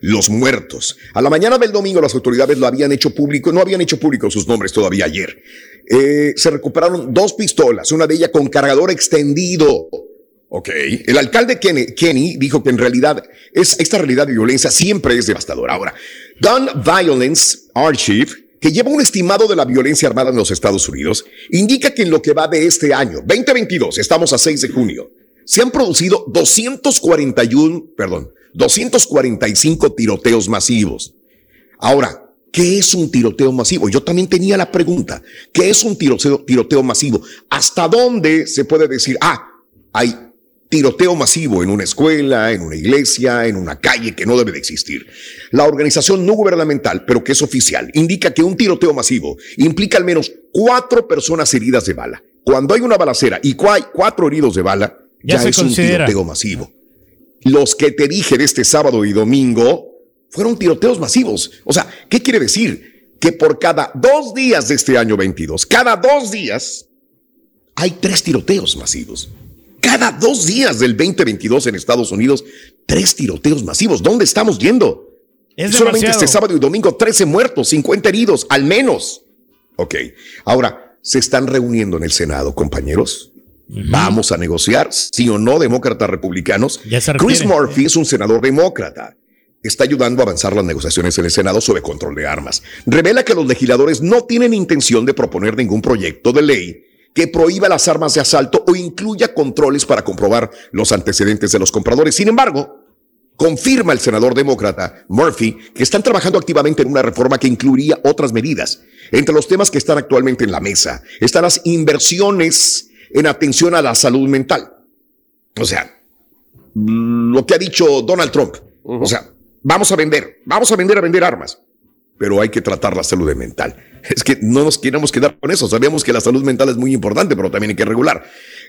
Los muertos. A la mañana del domingo las autoridades lo habían hecho público, no habían hecho público sus nombres todavía ayer. Eh, se recuperaron dos pistolas, una de ellas con cargador extendido. Ok. El alcalde Kenny, Kenny dijo que en realidad es, esta realidad de violencia siempre es devastadora. Ahora, Gun Violence Archive, que lleva un estimado de la violencia armada en los Estados Unidos, indica que en lo que va de este año, 2022, estamos a 6 de junio, se han producido 241, perdón, 245 tiroteos masivos. Ahora, ¿qué es un tiroteo masivo? Yo también tenía la pregunta, ¿qué es un tiroteo, tiroteo masivo? ¿Hasta dónde se puede decir, ah, hay tiroteo masivo en una escuela, en una iglesia, en una calle que no debe de existir? La organización no gubernamental, pero que es oficial, indica que un tiroteo masivo implica al menos cuatro personas heridas de bala. Cuando hay una balacera y cu- hay cuatro heridos de bala, Ya ya, se es considera. un tiroteo masivo. Los que te dije de este sábado y domingo fueron tiroteos masivos. O sea, ¿qué quiere decir? Que por cada dos días de este año 22, cada dos días, hay tres tiroteos masivos. Cada dos días del 2022 en Estados Unidos, tres tiroteos masivos. ¿Dónde estamos yendo? Es Solamente demasiado. este sábado y domingo, 13 muertos, 50 heridos, al menos. Ok. Ahora, se están reuniendo en el Senado, compañeros. Vamos a negociar, sí o no, demócratas republicanos. Chris. Murphy es un senador demócrata. Está ayudando a avanzar las negociaciones en el Senado sobre control de armas. Revela que los legisladores no tienen intención de proponer ningún proyecto de ley que prohíba las armas de asalto o incluya controles para comprobar los antecedentes de los compradores. Sin embargo, confirma el senador demócrata Murphy que están trabajando activamente en una reforma que incluiría otras medidas. Entre los temas que están actualmente en la mesa están las inversiones en atención a la salud mental. O sea, lo que ha dicho Donald Trump. O sea, vamos a vender, vamos a vender a vender armas, pero hay que tratar la salud mental. Es que no nos queremos quedar con eso. Sabemos que la salud mental es muy importante, pero también hay que regular.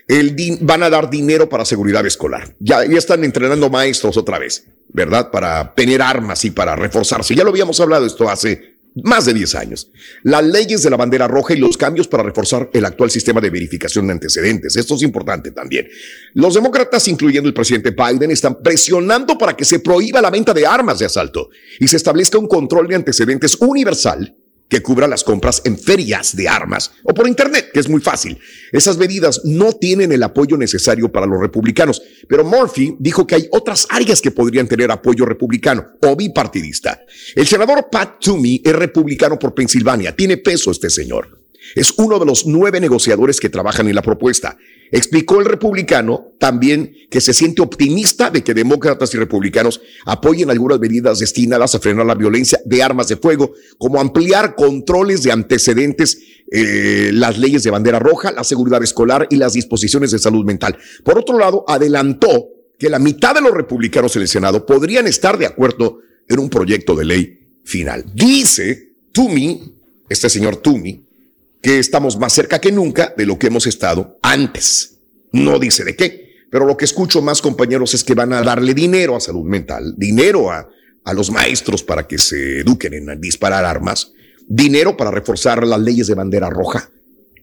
El van a dar dinero para seguridad escolar. Ya, ya están entrenando maestros otra vez, ¿verdad? Para tener armas y para reforzarse. Ya lo habíamos hablado esto hace más de 10 años. Las leyes de la bandera roja y los cambios para reforzar el actual sistema de verificación de antecedentes. Esto es importante también. Los demócratas, incluyendo el presidente Biden, están presionando para que se prohíba la venta de armas de asalto y se establezca un control de antecedentes universal que cubra las compras en ferias de armas o por internet, que es muy fácil. Esas medidas no tienen el apoyo necesario para los republicanos, pero Murphy dijo que hay otras áreas que podrían tener apoyo republicano o bipartidista. El senador Pat Toomey es republicano por Pensilvania. Tiene peso este señor. Es uno de los nueve negociadores que trabajan en la propuesta. Explicó el republicano también que se siente optimista de que demócratas y republicanos apoyen algunas medidas destinadas a frenar la violencia de armas de fuego, como ampliar controles de antecedentes, eh, las leyes de bandera roja, la seguridad escolar y las disposiciones de salud mental. Por otro lado, adelantó que la mitad de los republicanos en el Senado podrían estar de acuerdo en un proyecto de ley final. Dice Toomey, este señor Toomey, que estamos más cerca que nunca de lo que hemos estado antes. No dice de qué, pero lo que escucho más compañeros es que van a darle dinero a salud mental, dinero a, a los maestros para que se eduquen en disparar armas, dinero para reforzar las leyes de bandera roja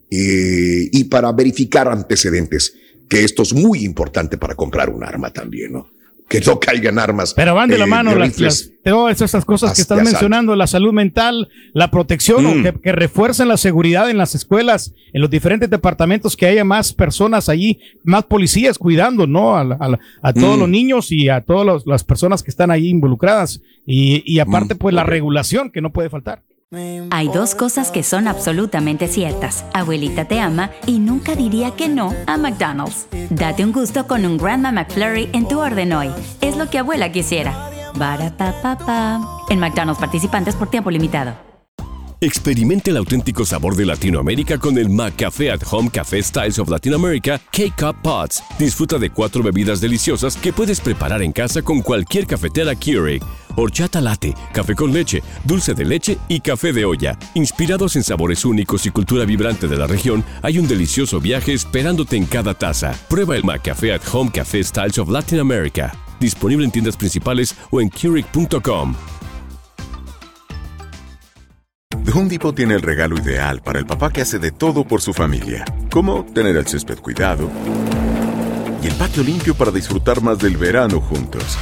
eh, y para verificar antecedentes, que esto es muy importante para comprar un arma también, ¿no? Que no caigan armas. Pero van de la eh, mano las, las- todas esas cosas que estás mencionando, la salud mental, la protección, Mm. que, que refuercen la seguridad en las escuelas, en los diferentes departamentos, que haya más personas allí, más policías cuidando, ¿no? A, a a todos Mm. los niños y a todas las personas que están ahí involucradas. Y, y aparte, Mm, pues la regulación que no puede faltar. Hay dos cosas que son absolutamente ciertas. Abuelita te ama y nunca diría que no a McDonald's. Date un gusto con un Grandma McFlurry en tu orden hoy. Es lo que abuela quisiera. En McDonald's participantes por tiempo limitado. Experimente el auténtico sabor de Latinoamérica con el McCafé at Home Café Styles of Latin America K-Cup Pots. Disfruta de cuatro bebidas deliciosas que puedes preparar en casa con cualquier cafetera Keurig horchata latte, café con leche, dulce de leche y café de olla. Inspirados en sabores únicos y cultura vibrante de la región, hay un delicioso viaje esperándote en cada taza. Prueba el McCafé at Home Café Styles of Latin America. Disponible en tiendas principales o en Keurig.com. Home tiene el regalo ideal para el papá que hace de todo por su familia, como tener el césped cuidado y el patio limpio para disfrutar más del verano juntos.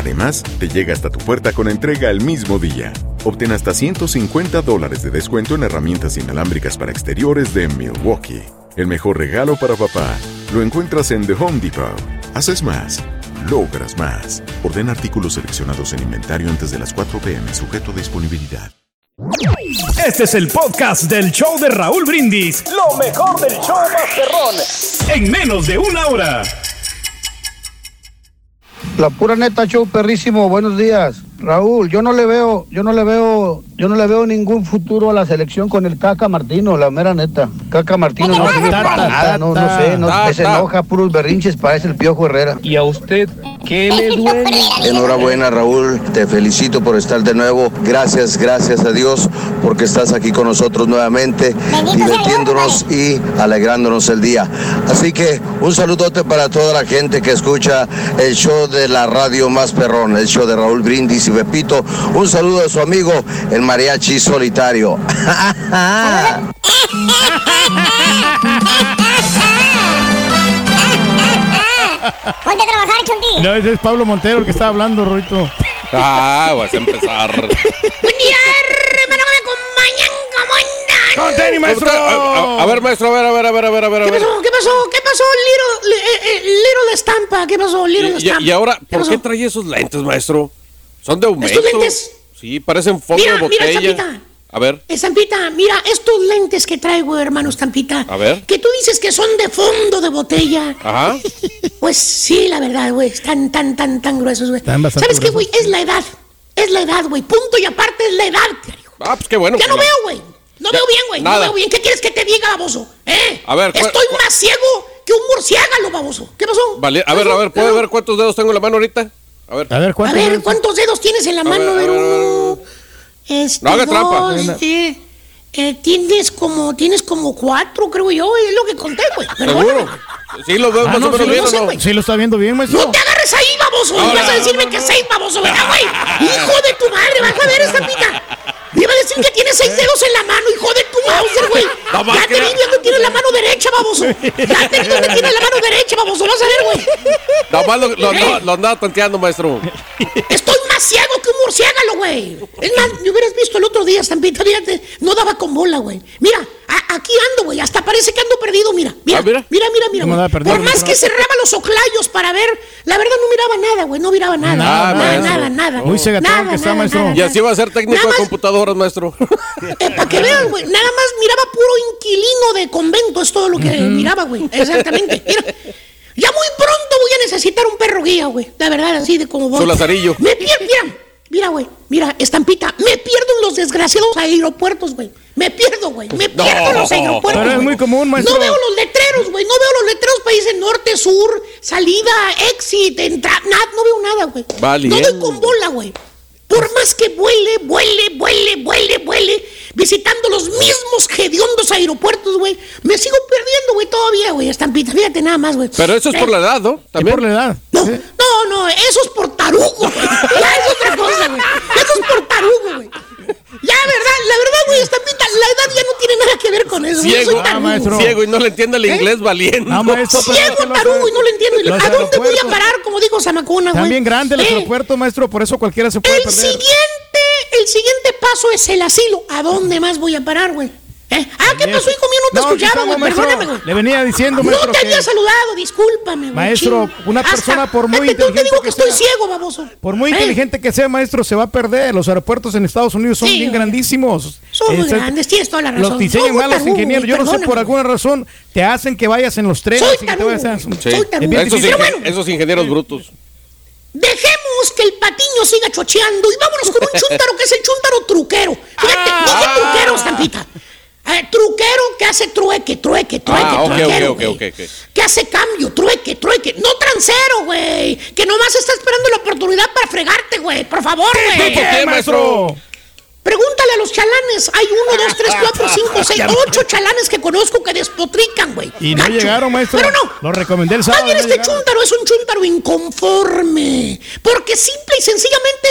Además, te llega hasta tu puerta con entrega el mismo día. Obtén hasta 150 dólares de descuento en herramientas inalámbricas para exteriores de Milwaukee. El mejor regalo para papá lo encuentras en The Home Depot. Haces más, logras más. Ordena artículos seleccionados en inventario antes de las 4 pm, sujeto a disponibilidad. Este es el podcast del show de Raúl Brindis. Lo mejor del show Masterrón. En menos de una hora. La pura neta, show perrísimo. Buenos días. Raúl, yo no le veo, yo no le veo, yo no le veo ningún futuro a la selección con el Caca Martino, la mera neta. Caca Martino no sirve para nada, no, no sé, no se enoja, puros berrinches, parece el Piojo Herrera. ¿Y a usted qué le (laughs) duele? Enhorabuena Raúl, te felicito por estar de nuevo. Gracias, gracias a Dios porque estás aquí con nosotros nuevamente, divirtiéndonos y alegrándonos el día. Así que un saludote para toda la gente que escucha el show de la radio más perrón, el show de Raúl Brindis y Pepito. Un saludo a su amigo, el mariachi solitario. Ponte a trabajar, Chunti. No, ese es Pablo Montero el que está hablando, Rorito. Ah, vas a empezar. Buen día, hermano, me acompañan. ¿Cómo andan? ¡Con tenis, maestro! A, a ver, maestro, a ver, a ver, a ver, a ver, a ver. a ¿Qué ver. pasó? ¿Qué pasó? ¿Qué pasó, Liro? eh, eh, Liro de estampa. ¿Qué pasó, Liro de Y, y- estampa? y ahora, ¿Qué ¿por qué pasó? trae esos lentes, maestro? Son de aumento. ¿Estos lentes? Sí, parecen fondo Mira, de mira, botella. Champita. a ver, Estampita, mira, estos lentes que traigo, hermano Estampita. a ver. Que tú dices que son de fondo de botella. Ajá. (laughs) Pues sí, la verdad, güey. Están tan, tan, tan gruesos, güey. ¿Sabes qué, güey? Es la edad. Es la edad, güey. Punto y aparte es la edad. Ah, pues qué bueno. ya no la- veo, güey. No Ya, veo bien, güey. No veo bien. ¿Qué quieres que te diga, baboso? ¿Eh? A ver, ¿cuál- Estoy más ciego que un murciélago, baboso. ¿Qué pasó? Vale, a ver, a ver, ¿puede ver cuántos dedos tengo en la mano ahorita? A ver. A ver, A ¿cuántos? ver, dedos? ¿cuántos dedos tienes en la mano? A ver, uno. Este, No haga trampa. dos, eh, tienes como, tienes como cuatro, creo yo. Es lo que conté, güey. (laughs) ¿Seguro? Sí, los veo Ah, más no, o menos sí, bien, lo- ¿o no? sí lo está viendo bien, maestro. No te agarres ahí, baboso. Y Ahora. vas a decirme que seis, baboso, ¿verdad, güey? (laughs) Hijo de tu madre, vas a ver esta pita. Me iba a decir que tienes seis dedos en la mano, hijo de tu Mauser, güey. No más Ya te que- vi viendo que tienes la mano derecha, baboso. Ya te que la mano derecha, baboso. Vas a ver, güey. Nomás lo, lo, lo- lo andaba tanteando, maestro. Estoy más ciego que un murciélago, güey. Es más, me hubieras visto el otro día, Stampita, fíjate, no daba con bola, güey. Mira, a- aquí ando, güey, hasta parece que ando perdido, mira. Mira, Ah, mira. mira, mira, mira. ¿Cómo güey. andaba perdido, Por más que cerraba los oclayos para ver, la verdad no miraba nada, güey, no miraba nada. Nada, Nada, nada, nada. Muy cegatón Nada, que está, nada, maestro. nada, Y así va a ser técnico Nada de computadoras, maestro. (laughs) Eh, para que vean, güey, nada más miraba puro inquilino de convento, es todo lo que miraba, güey. Exactamente. Mira, ya muy pronto voy a necesitar un perro guía, güey. La verdad, así de como voy. Su lazarillo. Me pierdo, mira, mira, güey, mira, estampita, me pierdo en los desgraciados aeropuertos, güey. Me pierdo, güey, me No. pierdo los aeropuertos. Pero es güey. muy común, maestro. No veo los letreros, güey, no veo los letreros dicen norte, sur, salida, exit, entrada, nada, no veo nada, güey. Valiendo. No doy con bola, güey. Por más que vuele, vuele, vuele, vuele, vuele, visitando los mismos hediondos aeropuertos, güey, me sigo perdiendo, güey, todavía, güey, estampita. Fíjate nada más, güey. Pero eso es por la edad, ¿no? También. por la edad. No, no, no, eso es por tarugo, güey. Es otra cosa, güey. Eso es por tarugo, güey. Ya, verdad, la verdad, güey, estampita, la edad ya no tiene nada que ver con eso. Ciego, soy tarugo. maestro. ciego y no le entiende el ¿Eh? inglés valiendo. No, maestro, que Ciego, tarugo, y no lo entiendo. ¿Y los ¿A dónde voy a parar, como dijo Samacona, güey? Están bien grandes los ¿Eh? aeropuertos, maestro, por eso cualquiera se puede El perder. siguiente, el siguiente paso es el asilo. ¿A dónde más voy a parar, güey? ¿Eh? Ah, ¿qué pasó, hijo mío? No te No, escuchaba, güey. Perdóname, güey. Le venía diciendo, No maestro, te que había saludado, discúlpame, güey. Maestro, una persona, por muy Fíjate, tú te inteligente digo que, que estoy sea. ciego, baboso. por muy ¿Eh? inteligente que sea, maestro, se va a perder. Los aeropuertos en Estados Unidos son Sí, bien güey. grandísimos. Son muy grandes, tienes toda la razón. Los diseñan mal los ingenieros. Yo no sé, por alguna razón te hacen que vayas en los trenes Soy y que te tarugo. Soy tarugo. Esos, ingenieros brutos. Dejemos que el patiño siga chocheando y vámonos con un chúntaro que es el chúntaro truquero. Fíjate, Ah. no es truquero, estampita. Eh, truquero que hace trueque, trueque, trueque, Ah, ok, truquero, ok, ok, güey. ok, ok. Que hace cambio, trueque, trueque. No transero, güey. Que nomás está esperando la oportunidad para fregarte, güey. Por favor, güey. ¿Por qué, maestro? Pregúntale a los chalanes. Hay uno, dos, tres, cuatro, (laughs) cinco, seis, ocho chalanes que conozco que despotrican, güey. Y no Gacho. llegaron, maestro. Pero no. Lo recomendé el sábado. Más bien no este llegaron. chúntaro es un chúntaro inconforme. Porque simple y sencillamente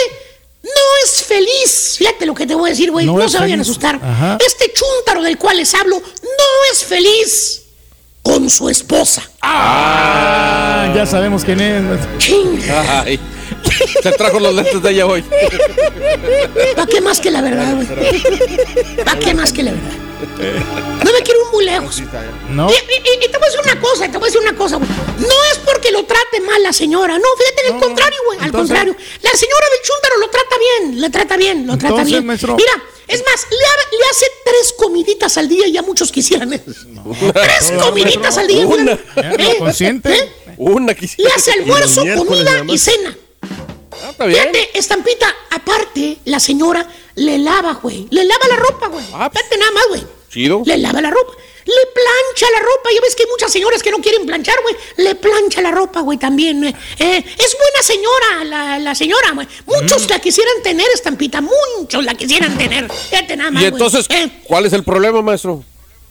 no es feliz. Fíjate lo que te voy a decir, güey. No se vayan a asustar. Ajá. Este chúntaro del cual les hablo no es feliz con su esposa. Ah, ya sabemos quién es. Chinga. Ay, se trajo los lentes de ella hoy. ¿Para qué más que la verdad, güey? ¿Para qué más que la verdad? (laughs) No me quiero un muy lejos. No. Y, y- y te voy a decir una cosa, te voy a decir una cosa, güey. No es porque lo trate mal la señora, no, fíjate, al contrario, güey, al Entonces- contrario. La señora del chúntaro lo trata bien, le trata bien, lo trata Entonces, bien. maestro- Mira, es más, le, ha- le hace tres comiditas al día y ya muchos quisieran eso. Tres No, comiditas al día, güey. Una. ¿Eh? ¿Lo consiente? Una quisiera. Le hace almuerzo, comida y cena. Ah, está bien. Fíjate, estampita, aparte, la señora le lava, güey. Le lava la ropa, güey. Ah, Fíjate nada más, güey. Chido. Le lava la ropa. Le plancha la ropa. Ya ves que hay muchas señoras que no quieren planchar, güey. Le plancha la ropa, güey, también. eh. Es buena señora, la, la señora, güey. Muchos Mm. la quisieran tener, estampita. Muchos la quisieran tener. Fíjate nada más, Y entonces, Eh, ¿cuál es el problema, maestro?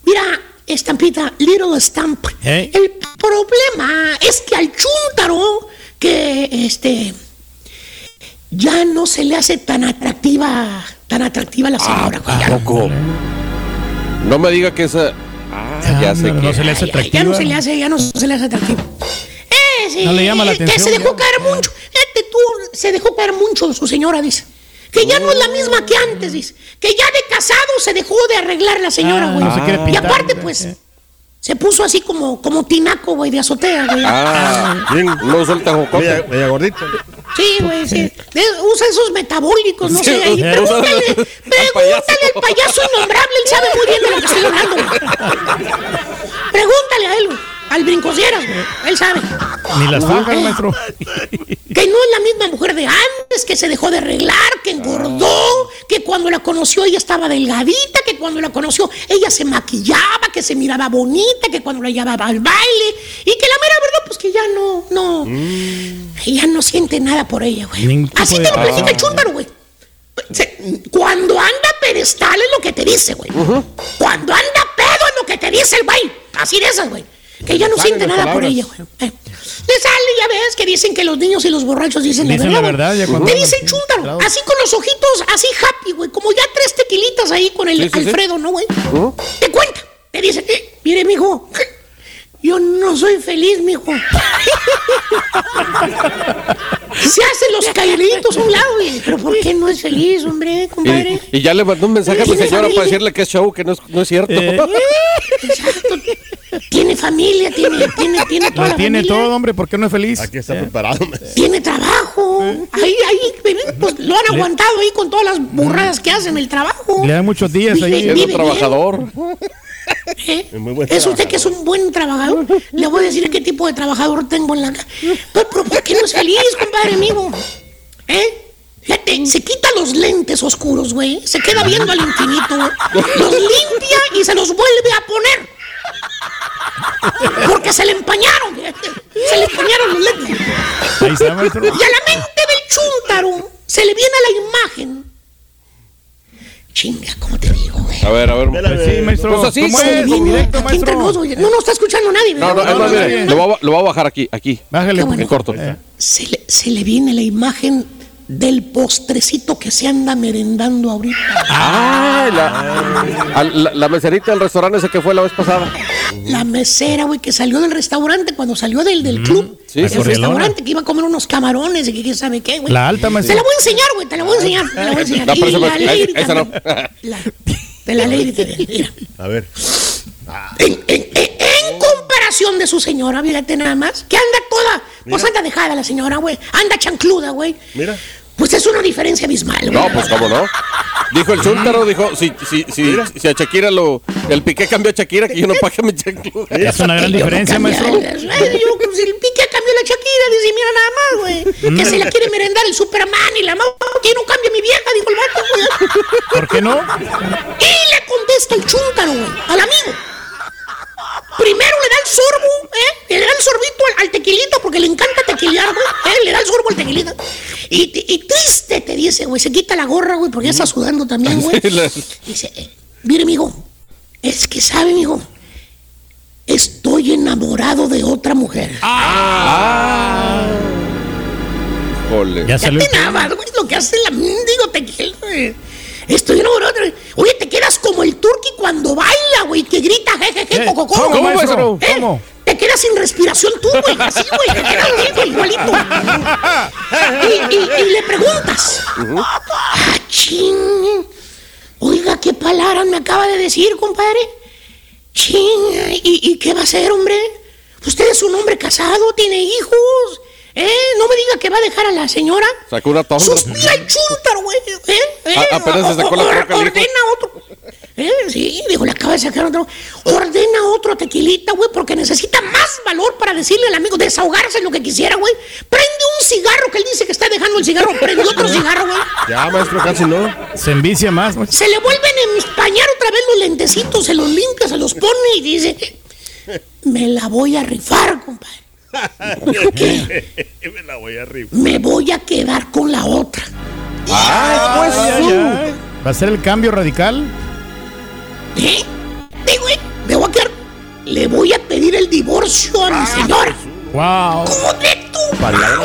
Mira, estampita, Little Stamp. ¿Eh? El problema es que al chúntaro que este ya no se le hace tan atractiva, tan atractiva la señora. güey. Ya- Poco. No me diga que esa. Ah, ya sé no, que. no se le hace ya, ya atractiva. no se le hace, ya no se le hace atractivo. Eh, sí, No le llama la eh, Que atención, se dejó caer mucho. Este tú se dejó caer mucho su señora, dice. Que ya no es la misma que antes, dice. Que ya de casado se dejó de arreglar la señora, Ah, güey. no se quiere y pintar. aparte, pues, se puso así como, como tinaco, güey, de azotea, güey. Ah, no suelta jocote. Media, media gordita. Sí, güey, sí. De- usa esos metabólicos, no sé. ahí. Pregúntale, (laughs) al pregúntale al payaso innombrable, él sabe muy bien de lo que estoy hablando. (laughs) Pregúntale a él, güey, al brincosieras, güey. Él sabe. Ni las fajas, maestro. (laughs) Que no es la misma mujer de antes, que se dejó de arreglar, que engordó, que cuando la conoció ella estaba delgadita, que cuando la conoció ella se maquillaba, que se miraba bonita, que cuando la llevaba al baile, y que la mera verdad, pues que ya no, no, ella no siente nada por ella, güey. Así te lo platica Ah. el chúntaro, güey. Cuando anda pedestal es lo que te dice, güey. Cuando anda pedo es lo que te dice el güey. Así de esas, güey. Que ya no siente nada por ella, güey. Eh, Le sale, ya ves, que dicen que los niños y los borrachos dicen, Dicen la la verdad. Te andan dice el chúntaro, bravos. así con los ojitos, así happy, güey. Como ya tres tequilitas ahí con el Sí, sí, sí. Alfredo, ¿no, güey? Te cuenta. Te dice, eh, mire, mijo, yo no soy feliz, mijo. (laughs) Se hacen los caeritos a un lado, güey. Pero ¿por qué no es feliz, hombre, compadre? Y, y ya le mandó un mensaje a mi ¿Tiene señora para decirle que es show, que no es, no es cierto. Eh. (laughs) Exacto. Tiene familia, tiene, tiene, tiene toda Lo la tiene familia. todo, hombre. ¿Por qué no es feliz? Aquí está Eh. preparado. Tiene trabajo. Ahí, ahí, pues, lo han aguantado ahí con todas las burradas que hacen el trabajo. Le dan muchos días Vive- ahí. vive Siendo bien. trabajador. (laughs) ¿Eh? Es muy buen ¿Es usted trabajador. que es un buen trabajador? Le voy a decir qué tipo de trabajador tengo en la casa. Pero, pero ¿por qué no es feliz, compadre amigo? ¿Eh? Fíjate, se quita los lentes oscuros, güey. Se queda viendo al infinito, güey. Los limpia y se los vuelve a poner. Porque se le empañaron. Se le empañaron los lentes. Ahí está, maestro. Y a la mente del chúntaro se le viene la imagen. Chinga, ¿cómo te digo, güey? A ver, a ver. Pues sí, maestro. Pues así, ¿Cómo es? Directo, Aquí entre nos, oye. No, no está escuchando nadie. No, no, no, mire, no. lo voy, a, lo voy a bajar aquí, aquí. Bájale. Bueno. En corto. Eh. Se le, se le viene la imagen del postrecito que se anda merendando ahorita. Ah, la, la, la meserita del restaurante ese que fue la vez pasada. La mesera, güey, que salió del restaurante cuando salió del, del club. Sí, del sí, restaurante que iba a comer unos camarones y que quién sabe qué, güey. La alta, Te maestro. la voy a enseñar, güey, te la voy a enseñar. Te la voy a enseñar. Y la esa- lady esa no. La- de la lady también, mira. A ver. En, en- en- en comparación de su señora, fíjate nada más, que anda toda, pues anda dejada la señora, güey, anda chancluda, güey. Mira. Pues es una diferencia abismal, güey. No, pues cómo no. Dijo el Chúntaro, dijo, si, si, si, si a Shakira lo. El Piqué cambió a Shakira, que yo no pague mi chancluda. (laughs) Es una gran diferencia, maestro. Ay, yo, pues, el pique cambió la Shakira, dice, mira nada más, güey. Que se la quiere merendar el Superman y la mamá, que no cambia mi vieja, dijo el vato, güey. ¿Por qué no? Y le contesta el chúntaro, güey, al amigo. Primero le da el sorbo, ¿eh? Le da el sorbito al, al tequilito porque le encanta tequilear, güey. ¿eh? Le da el sorbo al tequilito. Y, te- y triste te dice, güey, se quita la gorra, güey, porque ya está sudando también, güey. (laughs) Dice, eh, mire, amigo, es que sabe, amigo, estoy enamorado de otra mujer. Ah. Jole. Ya salió. te nada, güey, lo que hace la mendigo tequila, güey. Estoy enamorado de Oye, te quedas como el turqui cuando baila, güey, que grita jejeje, Eh, coco, ¿cómo, maestro? ¿Eh? ¿Cómo? Te quedas sin respiración tú, güey, así, güey, te quedas así, güey, igualito. (laughs) Y, y- y le preguntas, ah, ching, oiga, ¿qué palabras me acaba de decir, compadre? Ching, ¿y, y qué va a hacer, hombre? Usted es un hombre casado, tiene hijos, ¿eh? No me diga que va a dejar a la señora. Sacó una tonda. Suspira el chúntaro, güey. ¿eh? ¿Eh? A- apenas se sacó la troca. Ordena otro. ¿Eh? Sí, dijo, le acaba de sacar otro. Ordena otro tequilita, güey, porque necesita más valor para decirle al amigo, desahogarse lo que quisiera, güey. Prende un cigarro que él dice que está dejando el cigarro. Prende otro (laughs) cigarro, güey. Ya, maestro, casi no. Se envicia más, maestro. Se le vuelven a empañar otra vez los lentecitos, se los limpia, se los pone y dice, me la voy a rifar, compadre. ¿Qué? (laughs) Me la voy a rifar. Me voy a quedar con la otra. Ay, ay, ay. ¿Va a ser el cambio radical? ¿Eh? Sí, güey, me voy a quedar. Le voy a pedir el divorcio a mi señora. ¡Wow! ¿Cómo de tu Palabras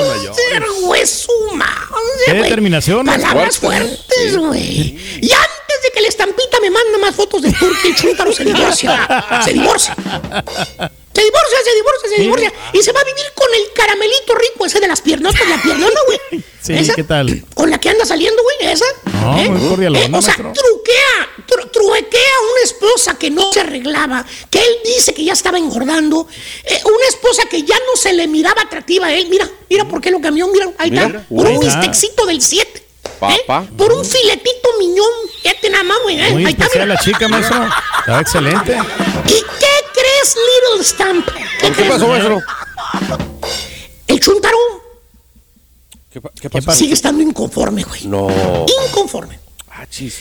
madre, ¿Qué determinación? Palabras Fuerte. fuertes, güey. Y antes de que la estampita me manda más fotos de Turquía, el chúntaro se divorcia. Se divorcia. Se divorcia, se divorcia, se Sí. divorcia. Y se va a vivir con el caramelito rico ese de las piernotas, la piernona, güey. (laughs) Sí, ¿Esa? ¿qué tal? (clears throat) Con la que anda saliendo, güey, esa. No, ¿Eh? muy cordialona, Eh, o sea, maestro. truquea, tru- truequea a una esposa que no se arreglaba, que él dice que ya estaba engordando, eh, una esposa que ya no se le miraba atractiva a él. Mira, mira por qué lo cambió, mira, ahí Mira, está, por un bistecito del 7. Papá. Por un filetito miñón, fíjate nada más, güey. eh, Muy ahí está, especial mira. la chica, maestro. (laughs) Está excelente. ¿Y qué Little Stamp? ¿Qué pasó, maestro? El chuntaro ¿Qué, pa- qué pasó? sigue estando inconforme, güey. No. Inconforme. Ah, chis.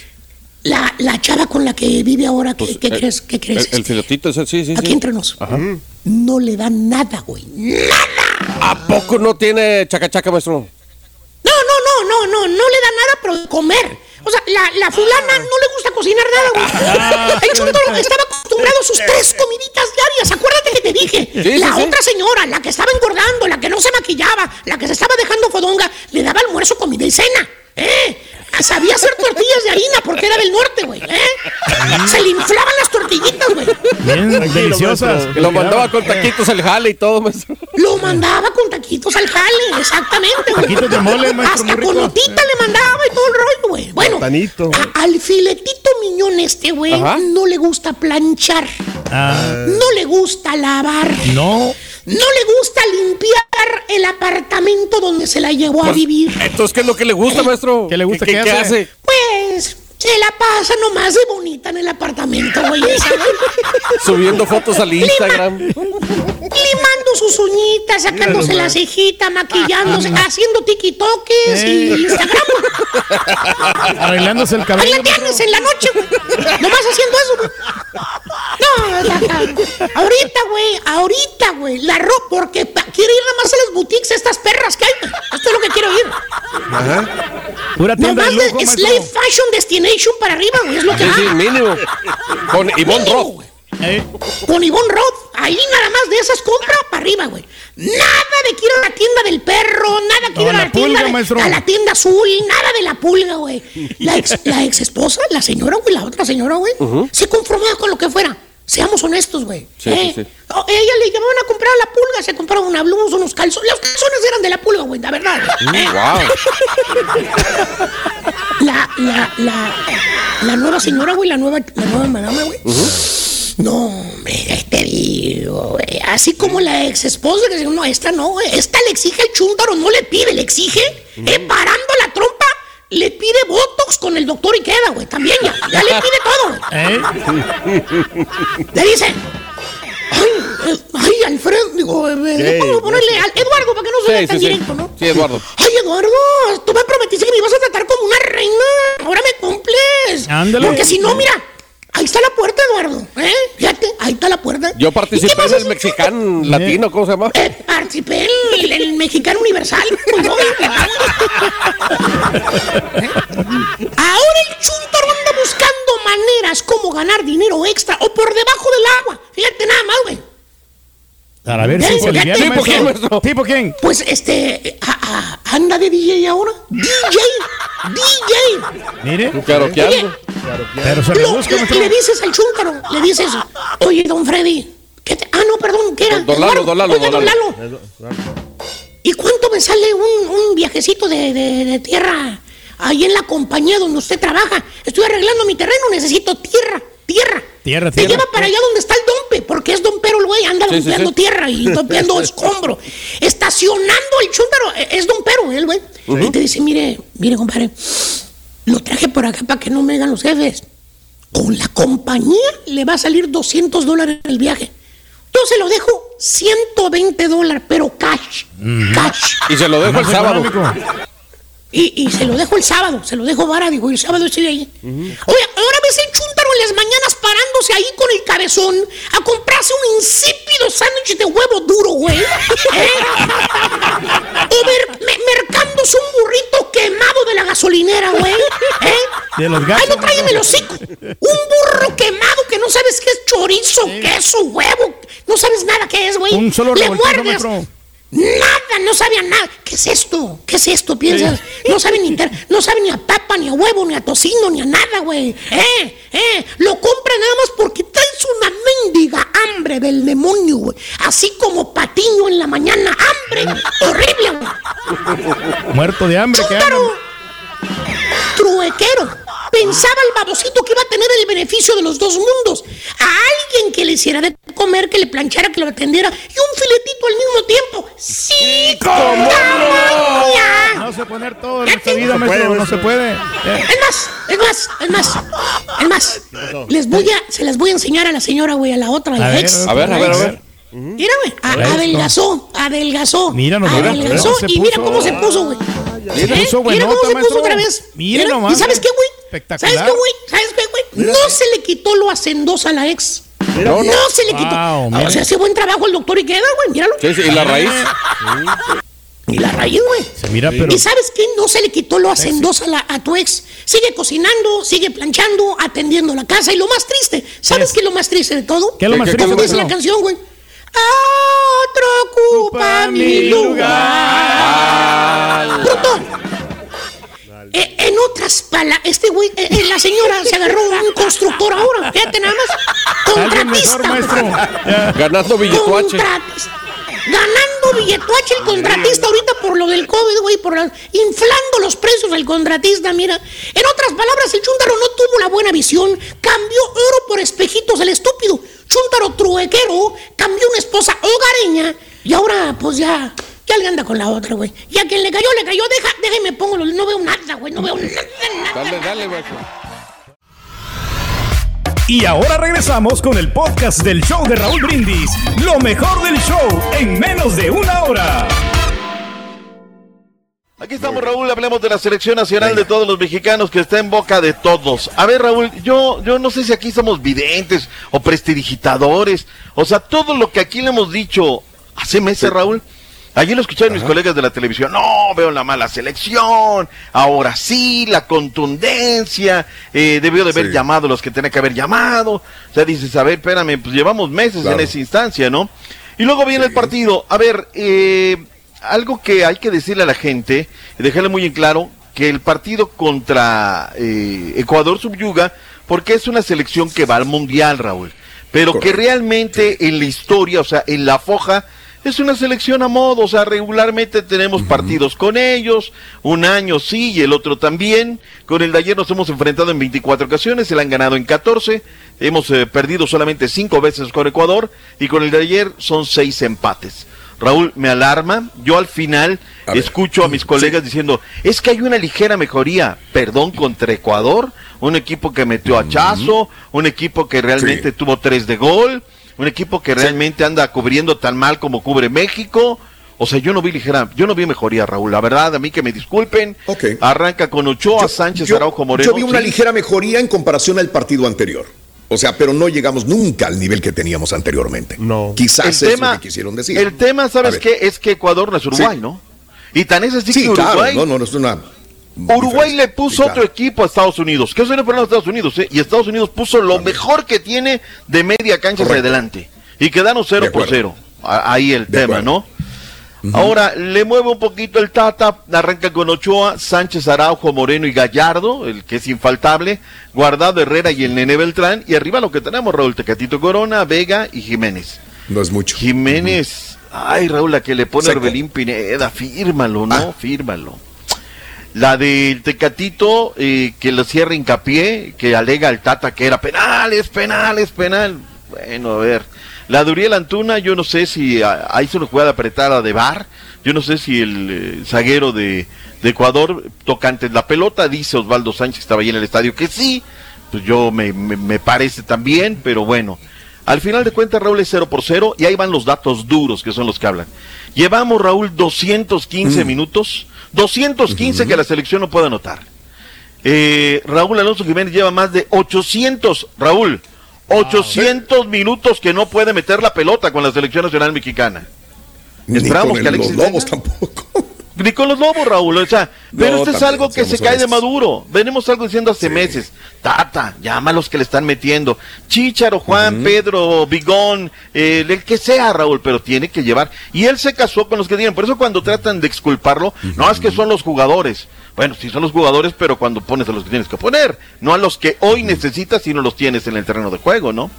La, la chava con la que vive ahora, ¿qué, qué Eh, crees? ¿Qué crees? El, ese, sí, sí, Aquí sí. entre nos. Ajá. No le dan nada, güey. ¿A poco no tiene chacachaca, maestro? No, no, no, no, no, no le da nada, pero de comer. O sea, la, la fulana no le gusta cocinar nada, güey. El chuntaro estaba acostumbrado a sus tres comiditas diarias. Acuérdate que te dije. Sí, la sí, sí. otra señora, la que estaba engordando, la que no se maquillaba, la que se estaba dejando fodonga, le daba almuerzo, comida y cena. ¿Eh? Sabía hacer tortillas de harina porque era del norte, güey. ¿Eh? Se le inflaban las tortillitas, güey. Bien deliciosas. Lo mandaba con taquitos al jale y todo, maestro. Lo mandaba con taquitos al jale, exactamente. güey. Taquitos de mole, maestro, Hasta muy rico. con notita le mandaba y todo el rollo, güey. Bueno, a- al filetito miñón este, güey, no le gusta planchar, Ah, no le gusta lavar, no. no le gusta limpiar se la llevó a vivir. Entonces, ¿qué es lo que le gusta, maestro? ¿Qué le gusta? ¿Qué, ¿Qué qué hace? hace? Pues se la pasa nomás de bonita en el apartamento, güey. (laughs) Subiendo fotos al Instagram. Limando sus uñitas, sacándose la cejita, maquillándose, haciendo tiktoques y Eh. Instagram. güey. (laughs) Arreglándose el Ahí cabello. la tienes en la noche, güey. Nomás haciendo eso, güey. No, la- la- ahorita, güey, ahorita, güey, la ropa, porque quiero ir nada más a las boutiques estas perras que hay. Esto es lo que quiero ir. Pura tienda de Nomás lujo, de. Slave Fashion Destination para arriba, güey, es lo que Sí, sí, mínimo. Con Ivonne Roth. güey. Eh, Con Ivonne Roth, ahí nada más de esas compra para arriba, güey. Nada de quiero a la tienda del perro, nada quiero No, a la, la tienda pulga, de- maestro. a la tienda azul, nada de la pulga, güey. La ex, la ex esposa, la señora, güey, la otra señora, güey, se conformaba con lo que fuera. Seamos honestos, güey. Sí, ¿eh? sí, sí. Oh, ella le llamaban a comprar a la pulga, se compraron una blusa, unos calzones. Los calzones eran de la pulga, güey, la verdad. ¿eh? Wow. La, la, la, la nueva señora, güey, la nueva, la nueva madama, güey. No, hombre, te digo, güey. Así como la ex esposa que dice, no, esta no, güey. Esta le exige el chúntaro, no le pide, le exige, eh, parando la trompa, le pide botox con el doctor y queda, güey. También ya, ya le pide todo. (laughs) ¿Eh? Le dice, ay, eh, ay, Alfredo, digo, eh, vamos a ponerle al Eduardo para que no suene Sí, tan sí, sí. directo, ¿no? Sí, Eduardo. Ay, Eduardo, tú me prometiste que me ibas a tratar como una reina. Ahora me cumples. Ándale. Porque si no, mira, ahí está la puerta, Eduardo. ¿eh? Fíjate, ahí está la puerta. Yo participé en el mexicano latino, ¿cómo se llama? Participé en el, el mexicano universal. Pues no, (laughs) Ahora el chuntaro anda buscando maneras como ganar dinero extra o por debajo del agua. Fíjate nada más, güey. Para ver ¿Eh? si se aliviana, ¿Tipo quién. ¿Tipo quién? Pues este, a- a- anda de DJ ahora. DJ, DJ. Mire. Caroqueando. Pero se rebusca, le, le dices al chúntaro, le dices, oye, don Freddy, ¿qué te- ah, no, perdón, ¿qué era? Don Lalo, Eduardo, don Lalo, oiga, don don Lalo. Lalo, ¿y cuánto me sale un, un viajecito de, de- de tierra ahí en la compañía donde usted trabaja? Estoy arreglando mi terreno, necesito tierra, tierra. Tierra, Te tierra. lleva para allá donde está el dompe, porque es dompero el güey, anda Sí, dompeando sí. tierra y dompeando (laughs) escombro. Estacionando el chúntaro, eh, es dompero el güey. Y te dice, mire, mire, compadre, lo traje por acá para que no me digan los jefes. Con la compañía le va a salir 200 dólares el viaje. Yo se lo dejo 120 dólares, pero cash. Cash. Y se lo dejo el sábado. Y, y se lo dejo el sábado, se lo dejo vara, digo, y el sábado estoy ahí. Oye, ahora ves el chúntaro en las mañanas parándose ahí con el cabezón a comprarse un insípido sándwich de huevo duro, güey. ¿Eh? O mer- me- mercándose un burrito quemado de la gasolinera, güey. ¿Eh? De los Ay, gatos. no tráigame el hocico. Un burro quemado que no sabes qué es chorizo, queso, huevo. No sabes nada qué es, güey. Un solo Le muerdes. Nada, no sabía nada. ¿Qué es esto? ¿Qué es esto? Piensas. No sabe ni no sabe ni a papa, ni a huevo, ni a tocino, ni a nada, güey. Eh, eh. Lo compra nada más porque traes una mendiga hambre del demonio, güey. Así como patiño en la mañana. Hambre. Horrible, güey. Muerto de hambre anda. Truequero. Pensaba el babosito que iba a tener el beneficio de los dos mundos. A alguien que le hiciera de comer, que le planchara, que lo atendiera. Y un filetito al mismo tiempo. ¡Sí! ¿Cómo ¡Tamaña! No se poner todo en esta vida, maestro. No se puede. Es más, es más, es más, es más. Les voy a, se las voy a enseñar a la señora, güey, a la otra, a la A ver, ex. A ver, a ver, a ver. Mira, güey, adelgazó, adelgazó. Mira nomás, Adelgazó y mira cómo se puso, güey. Mira cómo se puso maestro. otra vez. Mira nomás, ¿Y sabes qué, güey? Espectacular. ¿Sabes qué, güey? ¿Sabes qué, güey? No se le quitó lo hacendosa a la ex. No, se le quitó. Wow, o sea, hace buen trabajo el doctor y queda, güey. Míralo. Sí, sí, y la raíz. Y la raíz, güey. Se mira, pero. ¿Y sabes qué? No se le quitó lo hacendosa a, la- a tu ex. Sigue cocinando, sigue planchando, atendiendo la casa. Y lo más triste, ¿sabes qué es lo más triste de todo? ¿Qué es lo más ¿Qué- qué- triste, ¿Cómo dice la canción, güey? Otro ocupa mi lugar. Bruto. Eh, en otras palabras, este güey, eh, eh, la señora se agarró a un constructor ahora. Fíjate nada más. Mejor, Contratista. maestro. Ya. Ganando billetuache. Ganando billetuache el contratista ahorita por lo del COVID, güey, por la- inflando los precios del contratista, mira. En otras palabras, el chúntaro no tuvo la buena visión, cambió oro por espejitos el estúpido. Chúntaro truequero cambió una esposa hogareña y ahora, pues ya, ya le anda con la otra, güey. Y a quien le cayó, le cayó, deja, déjeme pongo, los- no veo nada, güey, no veo nada, nada. Dale, dale, maestro. Y ahora regresamos con el podcast del show de Raúl Brindis. Lo mejor del show en menos de una hora. Aquí estamos, Raúl, hablemos de la selección nacional de todos los mexicanos que está en boca de todos. A ver, Raúl, yo, yo no sé si aquí somos videntes o prestidigitadores, o sea, todo lo que aquí le hemos dicho hace meses, Raúl. Allí lo escucharon mis colegas de la televisión. No, veo la mala selección. Ahora sí, la contundencia. eh, debió de haber Sí. llamado los que tenía que haber llamado. O sea, dices, a ver, espérame, pues llevamos meses Claro. en esa instancia, ¿no? Y luego viene el partido. A ver, eh, algo que hay que decirle a la gente, dejarle muy en claro, que el partido contra eh, Ecuador subyuga porque es una selección que va al Mundial, Raúl. Pero que realmente en la historia, o sea, en la foja, es una selección a modo, o sea, regularmente tenemos partidos con ellos, un año sí y el otro también. Con el de ayer nos hemos enfrentado en 24 ocasiones, se la han ganado en 14, hemos eh, perdido solamente 5 veces con Ecuador y con el de ayer son 6 empates. Raúl, me alarma, yo al final A ver. escucho a mis colegas diciendo, es que hay una ligera mejoría, perdón, contra Ecuador, un equipo que metió a Chazo, un equipo que realmente tuvo 3 de gol, un equipo que realmente anda cubriendo tan mal como cubre México. O sea, yo no vi ligera, yo no vi mejoría, Raúl. La verdad, a mí que me disculpen. Arranca con Ochoa, Sánchez, Yo- Araujo Moreno. Yo vi una ligera mejoría en comparación al partido anterior. O sea, pero no llegamos nunca al nivel que teníamos anteriormente. No. Quizás El es tema- lo que quisieron decir. El tema, A ¿sabes qué? Es que Ecuador no es Uruguay, Sí. ¿no? Y tan es así Sí, que claro. Uruguay, No, no, no es una. Uruguay le puso Sí, claro. otro equipo a Estados Unidos, que eso no es problema de Estados Unidos, ¿eh? y Estados Unidos puso lo mejor que tiene de media cancha hacia Correcto. adelante. Y quedaron 0 De por acuerdo. 0. Ahí el De tema, acuerdo. ¿no? Ahora le mueve un poquito el Tata, arranca con Ochoa, Sánchez, Araujo, Moreno y Gallardo, el que es infaltable, Guardado Herrera y el Nene Beltrán, y arriba lo que tenemos, Raúl Tecatito Corona, Vega y Jiménez. No es mucho. Jiménez, ay Raúl, la que le pone. Orbelín Pineda, fírmalo, ¿no? Ah. Fírmalo. La del Tecatito, eh, que lo cierra hincapié, que alega al Tata que era penal, es penal, es penal. Bueno, a ver. La de Uriel Antuna, yo no sé si ah, ahí se una jugada apretada de bar. Yo no sé si el eh, zaguero de, de Ecuador toca antes la pelota, dice Osvaldo Sánchez que estaba ahí en el estadio que sí. Pues yo me, me, me parece también, pero bueno. Al final de cuentas, Raúl es 0 por 0 y ahí van los datos duros que son los que hablan. Llevamos, Raúl, 215 minutos, 215 que la selección no puede anotar. Eh, Raúl Alonso Jiménez lleva más de 800, Raúl, 800 minutos que no puede meter la pelota con la selección nacional mexicana. Ni Esperamos con que el- Alexis los lobos venga. (laughs) Ni con los lobos, Raúl. O sea, pero No, esto es algo que se cae de maduro. Venimos algo diciendo hace meses. Tata, llama a los que le están metiendo. Chícharo, Juan, Pedro, Bigón, eh, el que sea, Raúl, pero tiene que llevar. Y él se casó con los que tienen. Por eso cuando tratan de exculparlo, no es que son los jugadores. Bueno, sí son los jugadores, pero cuando pones a los que tienes que poner. No a los que hoy necesitas, sino los tienes en el terreno de juego, ¿no?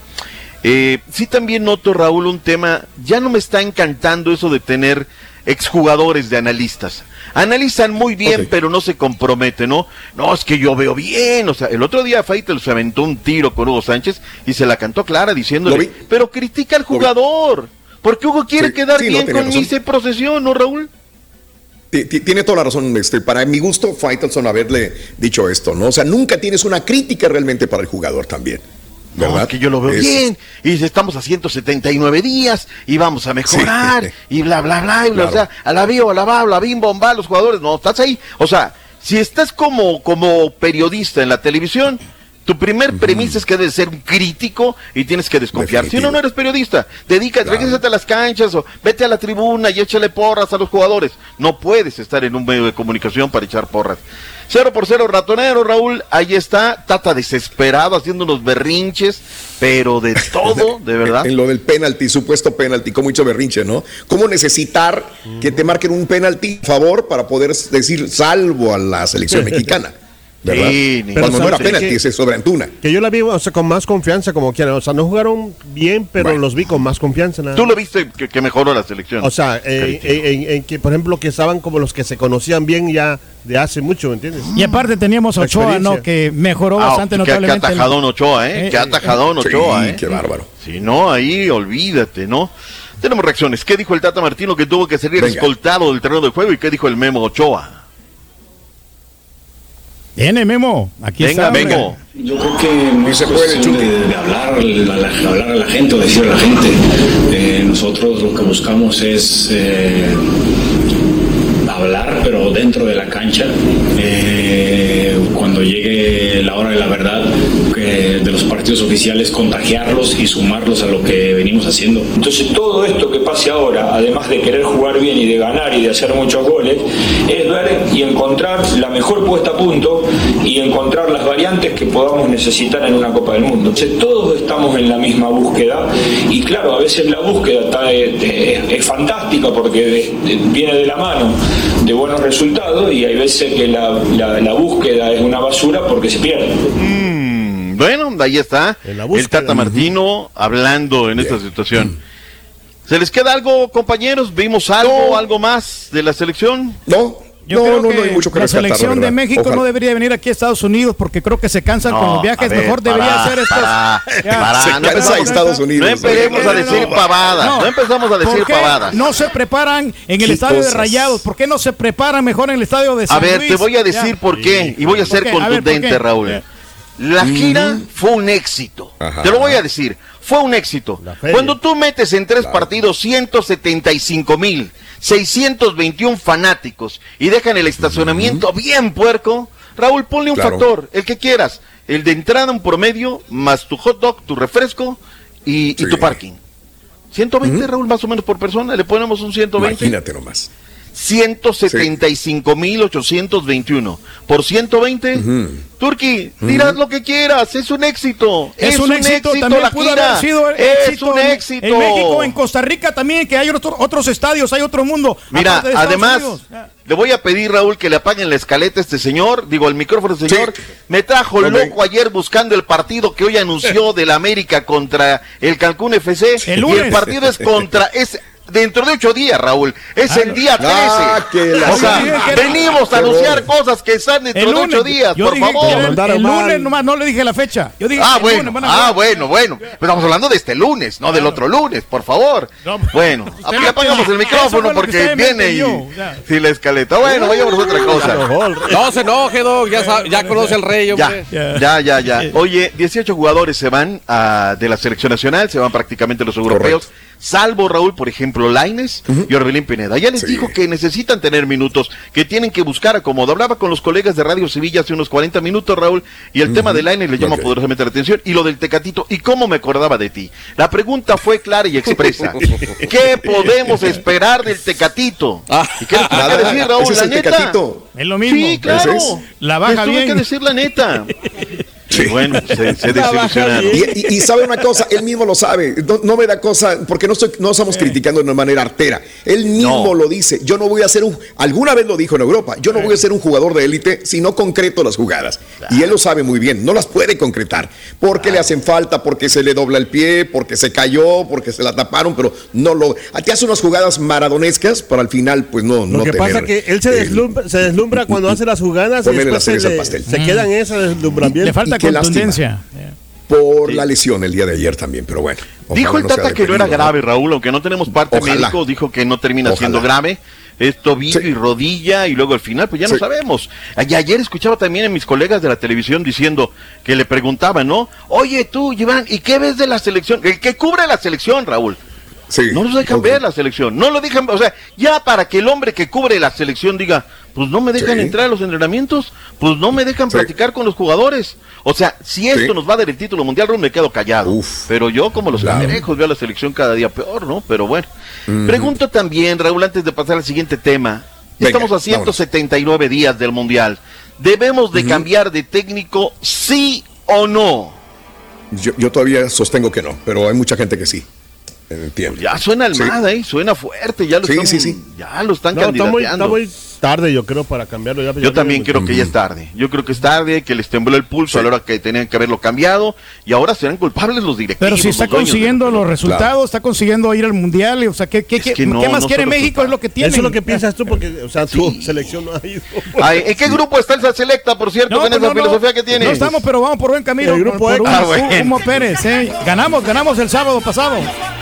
Eh, sí también noto, Raúl, un tema, ya no me está encantando eso de tener exjugadores de analistas. Analizan muy bien, pero no se comprometen, ¿no? No, es que yo veo bien. O sea, el otro día Faitel se aventó un tiro con Hugo Sánchez y se la cantó clara diciéndole, pero critica al jugador. Porque Hugo quiere Sí, quedar sí, no, bien tenía con ese procesión, ¿no, Raúl? Ti- ti- Tiene toda la razón, este, para mi gusto, Faitelson haberle dicho esto, ¿no? O sea, nunca tienes una crítica realmente para el jugador también. ¿Verdad? No, es que yo lo veo Es- bien. Y estamos a 179 días y vamos a mejorar. Y bla, bla, bla. Y bla, Claro. O sea, a la bio, a la va, a la bim, bomba, los jugadores. No, estás ahí. O sea, si estás como, como periodista en la televisión, tu primer premisa es que debes ser un crítico y tienes que desconfiar. Si no, no eres periodista. Dedícate, regrésate a las canchas o vete a la tribuna y échale porras a los jugadores. No puedes estar en un medio de comunicación para echar porras. Cero por cero, ratonero, Raúl. Ahí está, Tata desesperado, haciendo unos berrinches, pero de (laughs) todo, de verdad. En lo del penalti, supuesto penalti, como hizo Berrinche, ¿no? ¿Cómo necesitar que te marquen un penalti a favor para poder decir salvo a la selección (laughs) mexicana? ¿Verdad? Sí, ni- Cuando no era ¿sabes penalti, es sobre Antuna. Que yo la vi, o sea, con más confianza, como quieran. O sea, no jugaron bien, pero los vi con más confianza. Nada. Tú lo viste que, que mejoró la selección. O sea, eh, en, en- en que, por ejemplo, que estaban como los que se conocían bien ya de hace mucho, ¿me entiendes? Y aparte teníamos Ochoa, ¿no? Que mejoró Ah, bastante que- notablemente. Que atajadón Ochoa, ¿eh? Eh, que eh, atajadón sí, Ochoa, ¿eh? qué bárbaro. Si no, ahí olvídate, ¿no? Tenemos reacciones. ¿Qué dijo el Tata Martino que tuvo que salir Venga. escoltado del terreno de juego? ¿Y qué dijo el Memo Ochoa? Viene Memo, aquí Venga, está. Memo. Yo creo que no es cuestión de, de hablar, a la, hablar a la gente o decir a la gente. Eh, nosotros lo que buscamos es eh, hablar, pero dentro de la cancha. Eh, cuando llegue la hora de la verdad que de los partidos oficiales, contagiarlos y sumarlos a lo que venimos haciendo. Entonces todo esto que pase ahora, además de querer jugar bien y de ganar y de hacer muchos goles, es ver y encontrar la mejor puesta a punto y encontrar las variantes que podamos necesitar en una Copa del Mundo. Entonces todos estamos en la misma búsqueda y claro, a veces la búsqueda está, es, es fantástica porque viene de la mano de buenos resultados y hay veces que la, la- la búsqueda es una basura porque se pierde. Mm, bueno, ahí está. El Tata Martino hablando en esta situación. ¿Se les queda algo, compañeros? ¿Vimos algo, algo más de la selección? No, Yo creo que la selección de México no debería venir aquí a Estados Unidos porque creo que se cansan No, con los viajes. ver, Mejor debería para, hacer estos. para, para, Se no cansa empezamos- Estados Unidos. No empecemos a decir pavadas. No, empezamos a decir ¿Por qué pavadas. No se preparan en el ¿Qué estadio cosas? de Rayados. ¿Por qué no se preparan mejor en el estadio de San A ver, Luis? te voy a decir Ya. por qué y voy a ser ¿Por qué? A ver, ¿por contundente? Raúl. La gira fue un éxito. Te lo voy a decir. fue un éxito. Cuando tú metes en tres partidos 175 mil, 621 fanáticos y dejan el estacionamiento bien puerco, Raúl, ponle un Claro. factor, el que quieras. El de entrada un promedio, más tu hot dog, tu refresco y, y tu parking. 120, Raúl, más o menos por persona. Le ponemos un 120. Imagínate nomás. 175.821. Por 120, Turki, dirás lo que quieras, es un éxito. Es, un, éxito, también la pudo gira. haber sido Es éxito un en- éxito. En México, en Costa Rica también, que hay otro- otros estadios, hay otro mundo. Mira, además, Unidos. le voy a pedir, Raúl, que le apaguen la escaleta a este señor, digo, el micrófono, señor. Me trajo loco ayer buscando el partido que hoy anunció (laughs) del América contra el Cancún FC. El y el partido es contra, es dentro de ocho días, Raúl. Es Ah, el día 13. Ah, que la- o sea, Oye, que era- venimos a anunciar cosas que están dentro de ocho días, yo por favor. el- el, lunes nomás, no le dije la fecha. Yo dije Ah, el bueno, lunes, a ah, bueno, bueno. Pero estamos hablando de este lunes, no del otro lunes, por favor. No, Bueno, aquí apagamos el micrófono porque viene y... Sí, la escaleta. Bueno, vayamos a otra cosa. No se enoje, Doc. Ya, ya conoce al rey, Ya, hombre. ya, ya, ya. Oye, 18 jugadores se van ah, de la selección nacional, se van prácticamente los europeos, salvo Raúl, por ejemplo, Laines y Orbelín Pineda. Ya les Sí. dijo que necesitan tener minutos, que tienen que buscar acomodo. Hablaba con los colegas de Radio Sevilla hace unos 40 minutos, Raúl, y el tema de Laines le llama poderosamente la atención, y lo del Tecatito, y cómo me acordaba de ti. La pregunta fue clara y expresa. (laughs) ¿Qué podemos esperar del Tecatito? ¿Y qué tuve que decir, Raúl? ese es La el neta. Tecatito. Es lo mismo. Sí, claro. Es. La baja Les tuve bien. que decir la neta. (laughs) Sí. Bueno, se, se desilusionaron. Y, y- y sabe una cosa, él mismo lo sabe. No, no me da cosa, porque no estoy, no estamos criticando de una manera artera. Él mismo No. lo dice. Yo no voy a ser un, alguna vez lo dijo en Europa, yo no voy a ser un jugador de élite si no concreto las jugadas. Y él lo sabe muy bien, no las puede concretar. Porque le hacen falta, porque se le dobla el pie, porque se cayó, porque se la taparon, pero no lo. Te hace unas jugadas maradonescas, pero al final, pues no, Lo no que tener, pasa es que él se eh, deslumbra, se deslumbra cuando hace las jugadas y Ponerle la después se, le- pastel. se en ese deslumbramiento. Le falta Y qué lástima. contundencia. por la lesión el día de ayer también, pero bueno. Dijo el no Tata que no era grave, Raúl, aunque no tenemos parte Ojalá. médico, dijo que no termina Ojalá. siendo grave. Es tobillo Sí. y rodilla, y luego al final, pues ya no sabemos. Y ayer escuchaba también a mis colegas de la televisión diciendo que le preguntaban, ¿no? Oye, tú, Iván, ¿y qué ves de la selección? El que cubre la selección, Raúl. Sí. No los dejan ver la selección, no lo dejan, o sea, ya para que el hombre que cubre la selección diga, pues no me dejan Sí. entrar a los entrenamientos, pues no me dejan Sí. platicar con los jugadores. O sea, si esto Sí. nos va a dar el título mundial, Raúl, me quedo callado. Uf. Pero yo, como los Claro. cangrejos, veo a la selección cada día peor, ¿no? Pero bueno. Pregunto también, Raúl, antes de pasar al siguiente tema. Venga, Estamos a 179 días del mundial. ¿Debemos de cambiar de técnico, sí o no? Yo, yo todavía sostengo que no, pero hay mucha gente que sí. Entiendo. Ya suena Sí. Almada, ¿eh? Suena fuerte, ya lo Sí, están, sí, sí. Ya lo están No, está muy, candidateando. está muy tarde, yo creo, para cambiarlo. Ya, Yo también creo que ya es tarde. Yo creo que es tarde, que les tembló el pulso a la hora que tenían que haberlo cambiado y ahora serán culpables los directivos. Pero si está los consiguiendo los resultados, está consiguiendo ir al mundial, y, o sea, ¿qué, qué, qué- que no, qué más no quiere México? Es lo que tiene. Eso es lo que piensas tú, porque, o sea, tu selección no ha ido. Ay, ¿En qué grupo está el Selecta, por cierto, No, con pues esa no, no. filosofía que tiene? No estamos, pero vamos por buen camino. El grupo por, por Ah, bueno. Humo Pérez, ¿eh? Ganamos, ganamos el sábado pasado.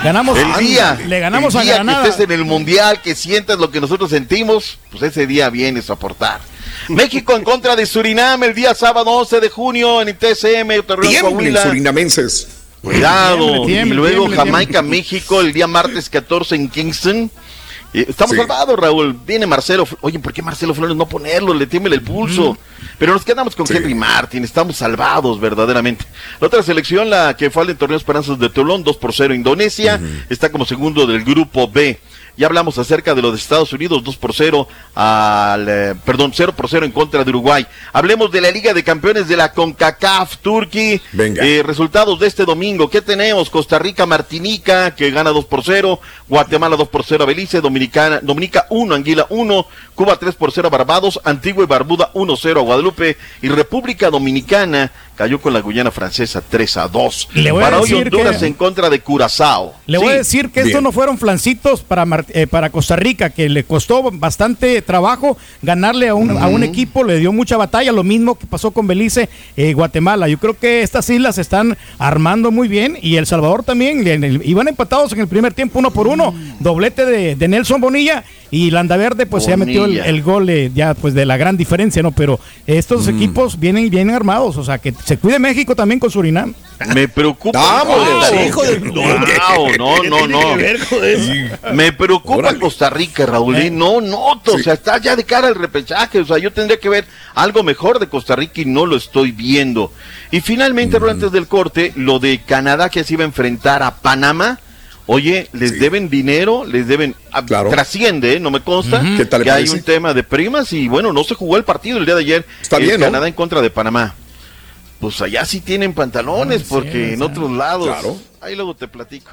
Ganamos. El día, Le ganamos el a día Granada. que estés en el mundial, que sientas lo que nosotros sentimos, pues ese día vienes a aportar. México en contra de Surinam el día sábado 11 de junio en el TSM, Torreón, surinamenses. Cuidado. Tiemble, tiemble, y luego tiemble, Jamaica, tiemble. México el día martes 14 en Kingston. Eh, Estamos Sí. salvados, Raúl. Viene Marcelo. Oye, ¿por qué Marcelo Flores no ponerlo? Le tiembla el pulso. Pero nos quedamos con Sí. Henry Martin. Estamos salvados, verdaderamente. La otra selección, la que fue al torneo Esperanzas de Toulon, 2 por 0 Indonesia. Está como segundo del grupo B. Ya hablamos acerca de lo de Estados Unidos, 2 por 0 al, eh, perdón, 0 por 0 en contra de Uruguay. Hablemos de la Liga de Campeones de la CONCACAF Turkey. Venga. Eh, resultados de este domingo. ¿Qué tenemos? Costa Rica, Martinica, que gana 2 por 0. Guatemala 2 por 0 a Belice. Dominicana, Dominica 1, Anguila 1. Cuba 3 por 0 a Barbados. Antigua y Barbuda 1 0 a Guadalupe. Y República Dominicana cayó con la Guyana Francesa 3 a 2. Le voy a Para hoy decir Honduras que- en contra de Curazao. Le Sí. voy a decir que estos no fueron flancitos para, Mar- eh, para Costa Rica, que le costó bastante trabajo ganarle a un, a un equipo, le dio mucha batalla, lo mismo que pasó con Belice, eh, Guatemala. Yo creo que estas islas se están armando muy bien y El Salvador también, iban empatados en el primer tiempo uno por uno, doblete de, de Nelson Bonilla Y Landaverde pues ya metió el, Bonilla. el gol eh, ya pues de la gran diferencia, ¿no? Pero estos Mm. equipos vienen vienen armados, o sea, que se cuide México también con Surinam. Me preocupa. (laughs) Rica. Hijo de- Wow, no, ¿Qué no, no. Me preocupa Costa Rica, Raúl. ¿eh? No noto, o sea, está ya de cara al repechaje. O sea, yo tendría que ver algo mejor de Costa Rica y no lo estoy viendo. Y finalmente, Raúl, antes del corte, lo de Canadá que se iba a enfrentar a Panamá. Oye, les deben dinero, les deben. ah, Trasciende, ¿eh? no me consta. Ujú. ¿Qué tal que hay un tema de primas y bueno, no se jugó el partido el día de ayer. Está bien, ¿no? Canadá en contra de Panamá. Pues allá sí tienen pantalones, porque en otros lados. Ahí luego te platico.